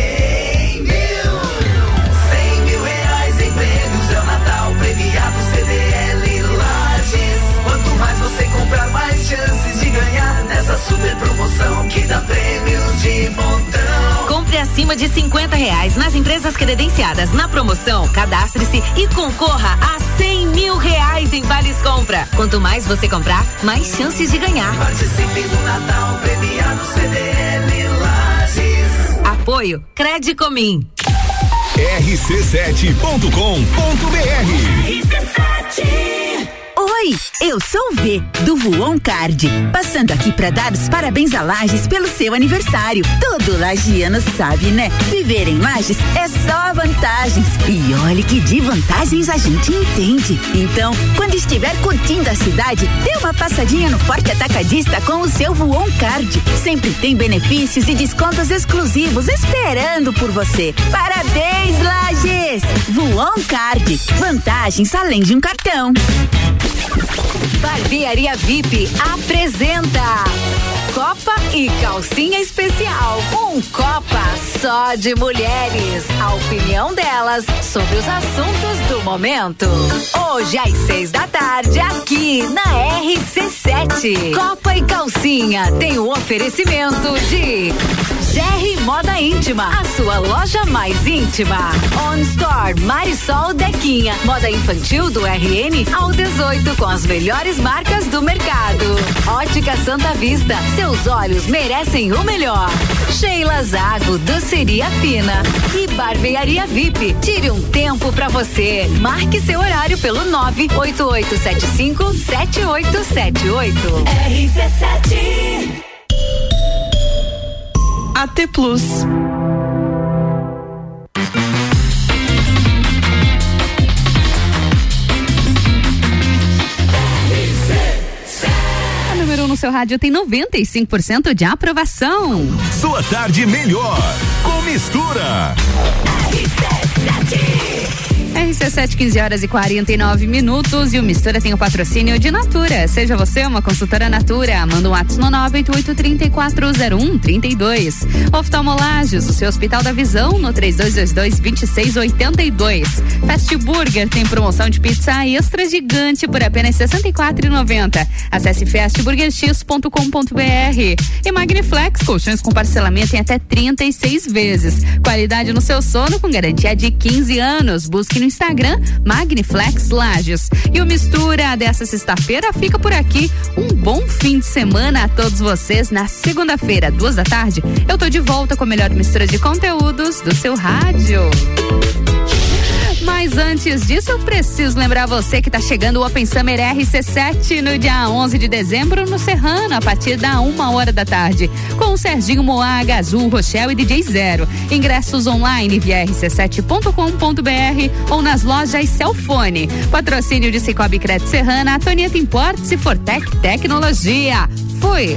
que dá prêmios de montão. Compre acima de 50 reais nas empresas credenciadas na promoção. Cadastre-se e concorra a 100 mil reais em vales compra. Quanto mais você comprar, mais chances de ganhar. Participe do Natal premiado CDL Lages. Apoio Credicomim. rc7.com.br Oi, eu sou o V, do Voon Card. Passando aqui para dar os parabéns a Lages pelo seu aniversário. Todo lagiano sabe, né? Viver em Lages é só vantagens. E olhe que de vantagens a gente entende. Então, quando estiver curtindo a cidade, dê uma passadinha no Forte Atacadista com o seu Voon Card. Sempre tem benefícios e descontos exclusivos esperando por você. Parabéns, Lages! Voon Card. Vantagens além de um cartão. Barbearia VIP apresenta Copa e Calcinha Especial. Um Copa só de mulheres. A opinião delas sobre os assuntos do momento. Hoje às seis da tarde, aqui na RC7. Copa e Calcinha tem o oferecimento de GR Moda Íntima, a sua loja mais íntima. On Store Marisol Dequinha, moda infantil do RN ao 18 com as melhores marcas do mercado. Ótica Santa Vista, seus olhos merecem o melhor. Sheila Zago, doceria fina e barbearia VIP. Tire um tempo pra você. Marque seu horário pelo 98875 7878. RC7 AT Plus. Rádio tem 95% de aprovação. Sua tarde melhor com mistura. RC7, 15 horas e 49 minutos. E o Mistura tem o patrocínio de Natura. Seja você uma consultora Natura. Manda um ato no 988-3401-32. Oftalmolages, o seu Hospital da Visão, no 3222-2682. Fast Burger tem promoção de pizza extra gigante por apenas R$ 64,90. Acesse fastburgerx.com.br. E Magniflex, colchões com parcelamento em até 36 vezes. Qualidade no seu sono com garantia de 15 anos. Busque no Instagram Magniflex Lages. E o Mistura dessa sexta-feira fica por aqui. Um bom fim de semana a todos vocês. Na segunda-feira, duas da tarde, eu tô de volta com a melhor mistura de conteúdos do seu rádio. Mas antes disso, eu preciso lembrar você que está chegando o Open Summer RC7 no dia 11 de dezembro no Serrano, a partir da uma hora da tarde, com o Serginho Moaga, Azul, Rochelle e DJ Zero. Ingressos online via rc7.com.br ou nas lojas Celfone. Patrocínio de Cicobi Crédito Serrana, Antonieta Importes e Fortec Tecnologia. Fui!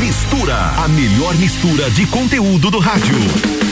Mistura, a melhor mistura de conteúdo do rádio.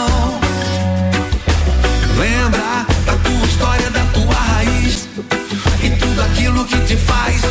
Lembra da tua história, da tua raiz e tudo aquilo que te faz.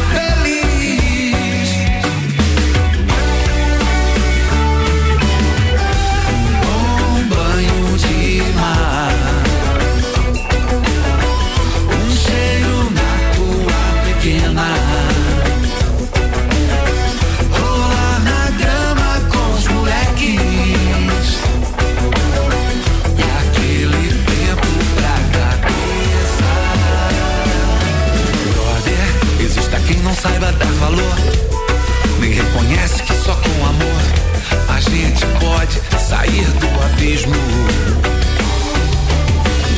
Abismo.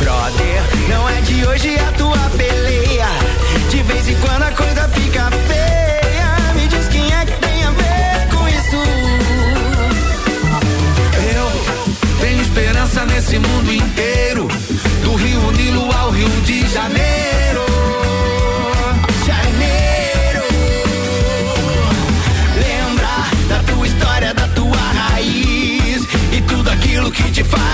Brother, não é de hoje a tua peleia. De vez em quando a coisa fica feia. Me diz quem é que tem a ver com isso. Eu tenho esperança nesse mundo inteiro. Do Rio Nilo ao Rio de Janeiro. Janeiro. you fight.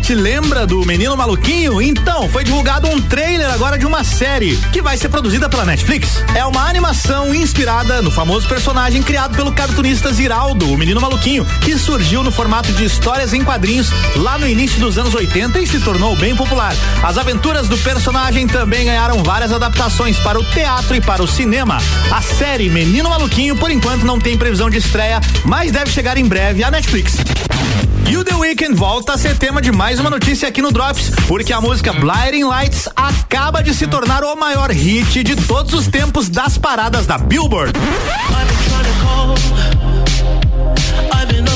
RC7, lembra do Menino Maluquinho? Então, foi divulgado um trailer agora de uma série que vai ser produzida pela Netflix. É uma animação inspirada no famoso personagem criado pelo cartunista Ziraldo, o Menino Maluquinho, que surgiu no formato de histórias em quadrinhos lá no início dos anos 80 e se tornou bem popular. As aventuras do personagem também ganharam várias adaptações para o teatro e para o cinema. A série Menino Maluquinho, por enquanto, não tem previsão de estreia, mas deve chegar em breve à Netflix. The Weeknd volta a ser tema de mais uma notícia aqui no Drops, porque a música Blinding Lights acaba de se tornar o maior hit de todos os tempos das paradas da Billboard. I've been.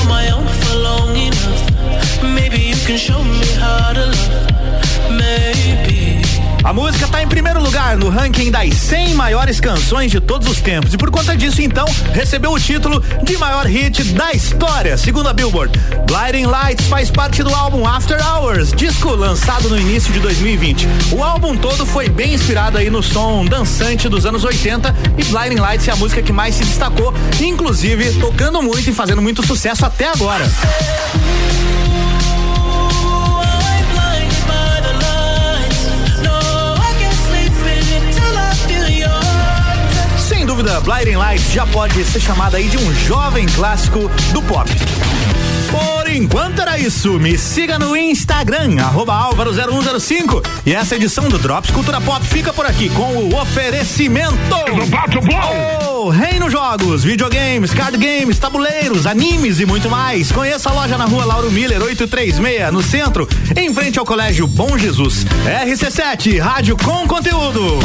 Música está em primeiro lugar no ranking das 100 maiores canções de todos os tempos e por conta disso então recebeu o título de maior hit da história, segundo a Billboard. Blinding Lights faz parte do álbum After Hours, disco lançado no início de 2020. O álbum todo foi bem inspirado aí no som dançante dos anos 80 e Blinding Lights é a música que mais se destacou, inclusive tocando muito e fazendo muito sucesso até agora. Blinding Lights já pode ser chamada aí de um jovem clássico do pop. Por enquanto era isso. Me siga no Instagram, arroba Álvaro0105. E essa edição do Drops Cultura Pop fica por aqui com o oferecimento. Oh, Reino Jogos, videogames, card games, tabuleiros, animes e muito mais. Conheça a loja na rua Lauro Miller 836, no centro, em frente ao Colégio Bom Jesus. RC7, rádio com conteúdo.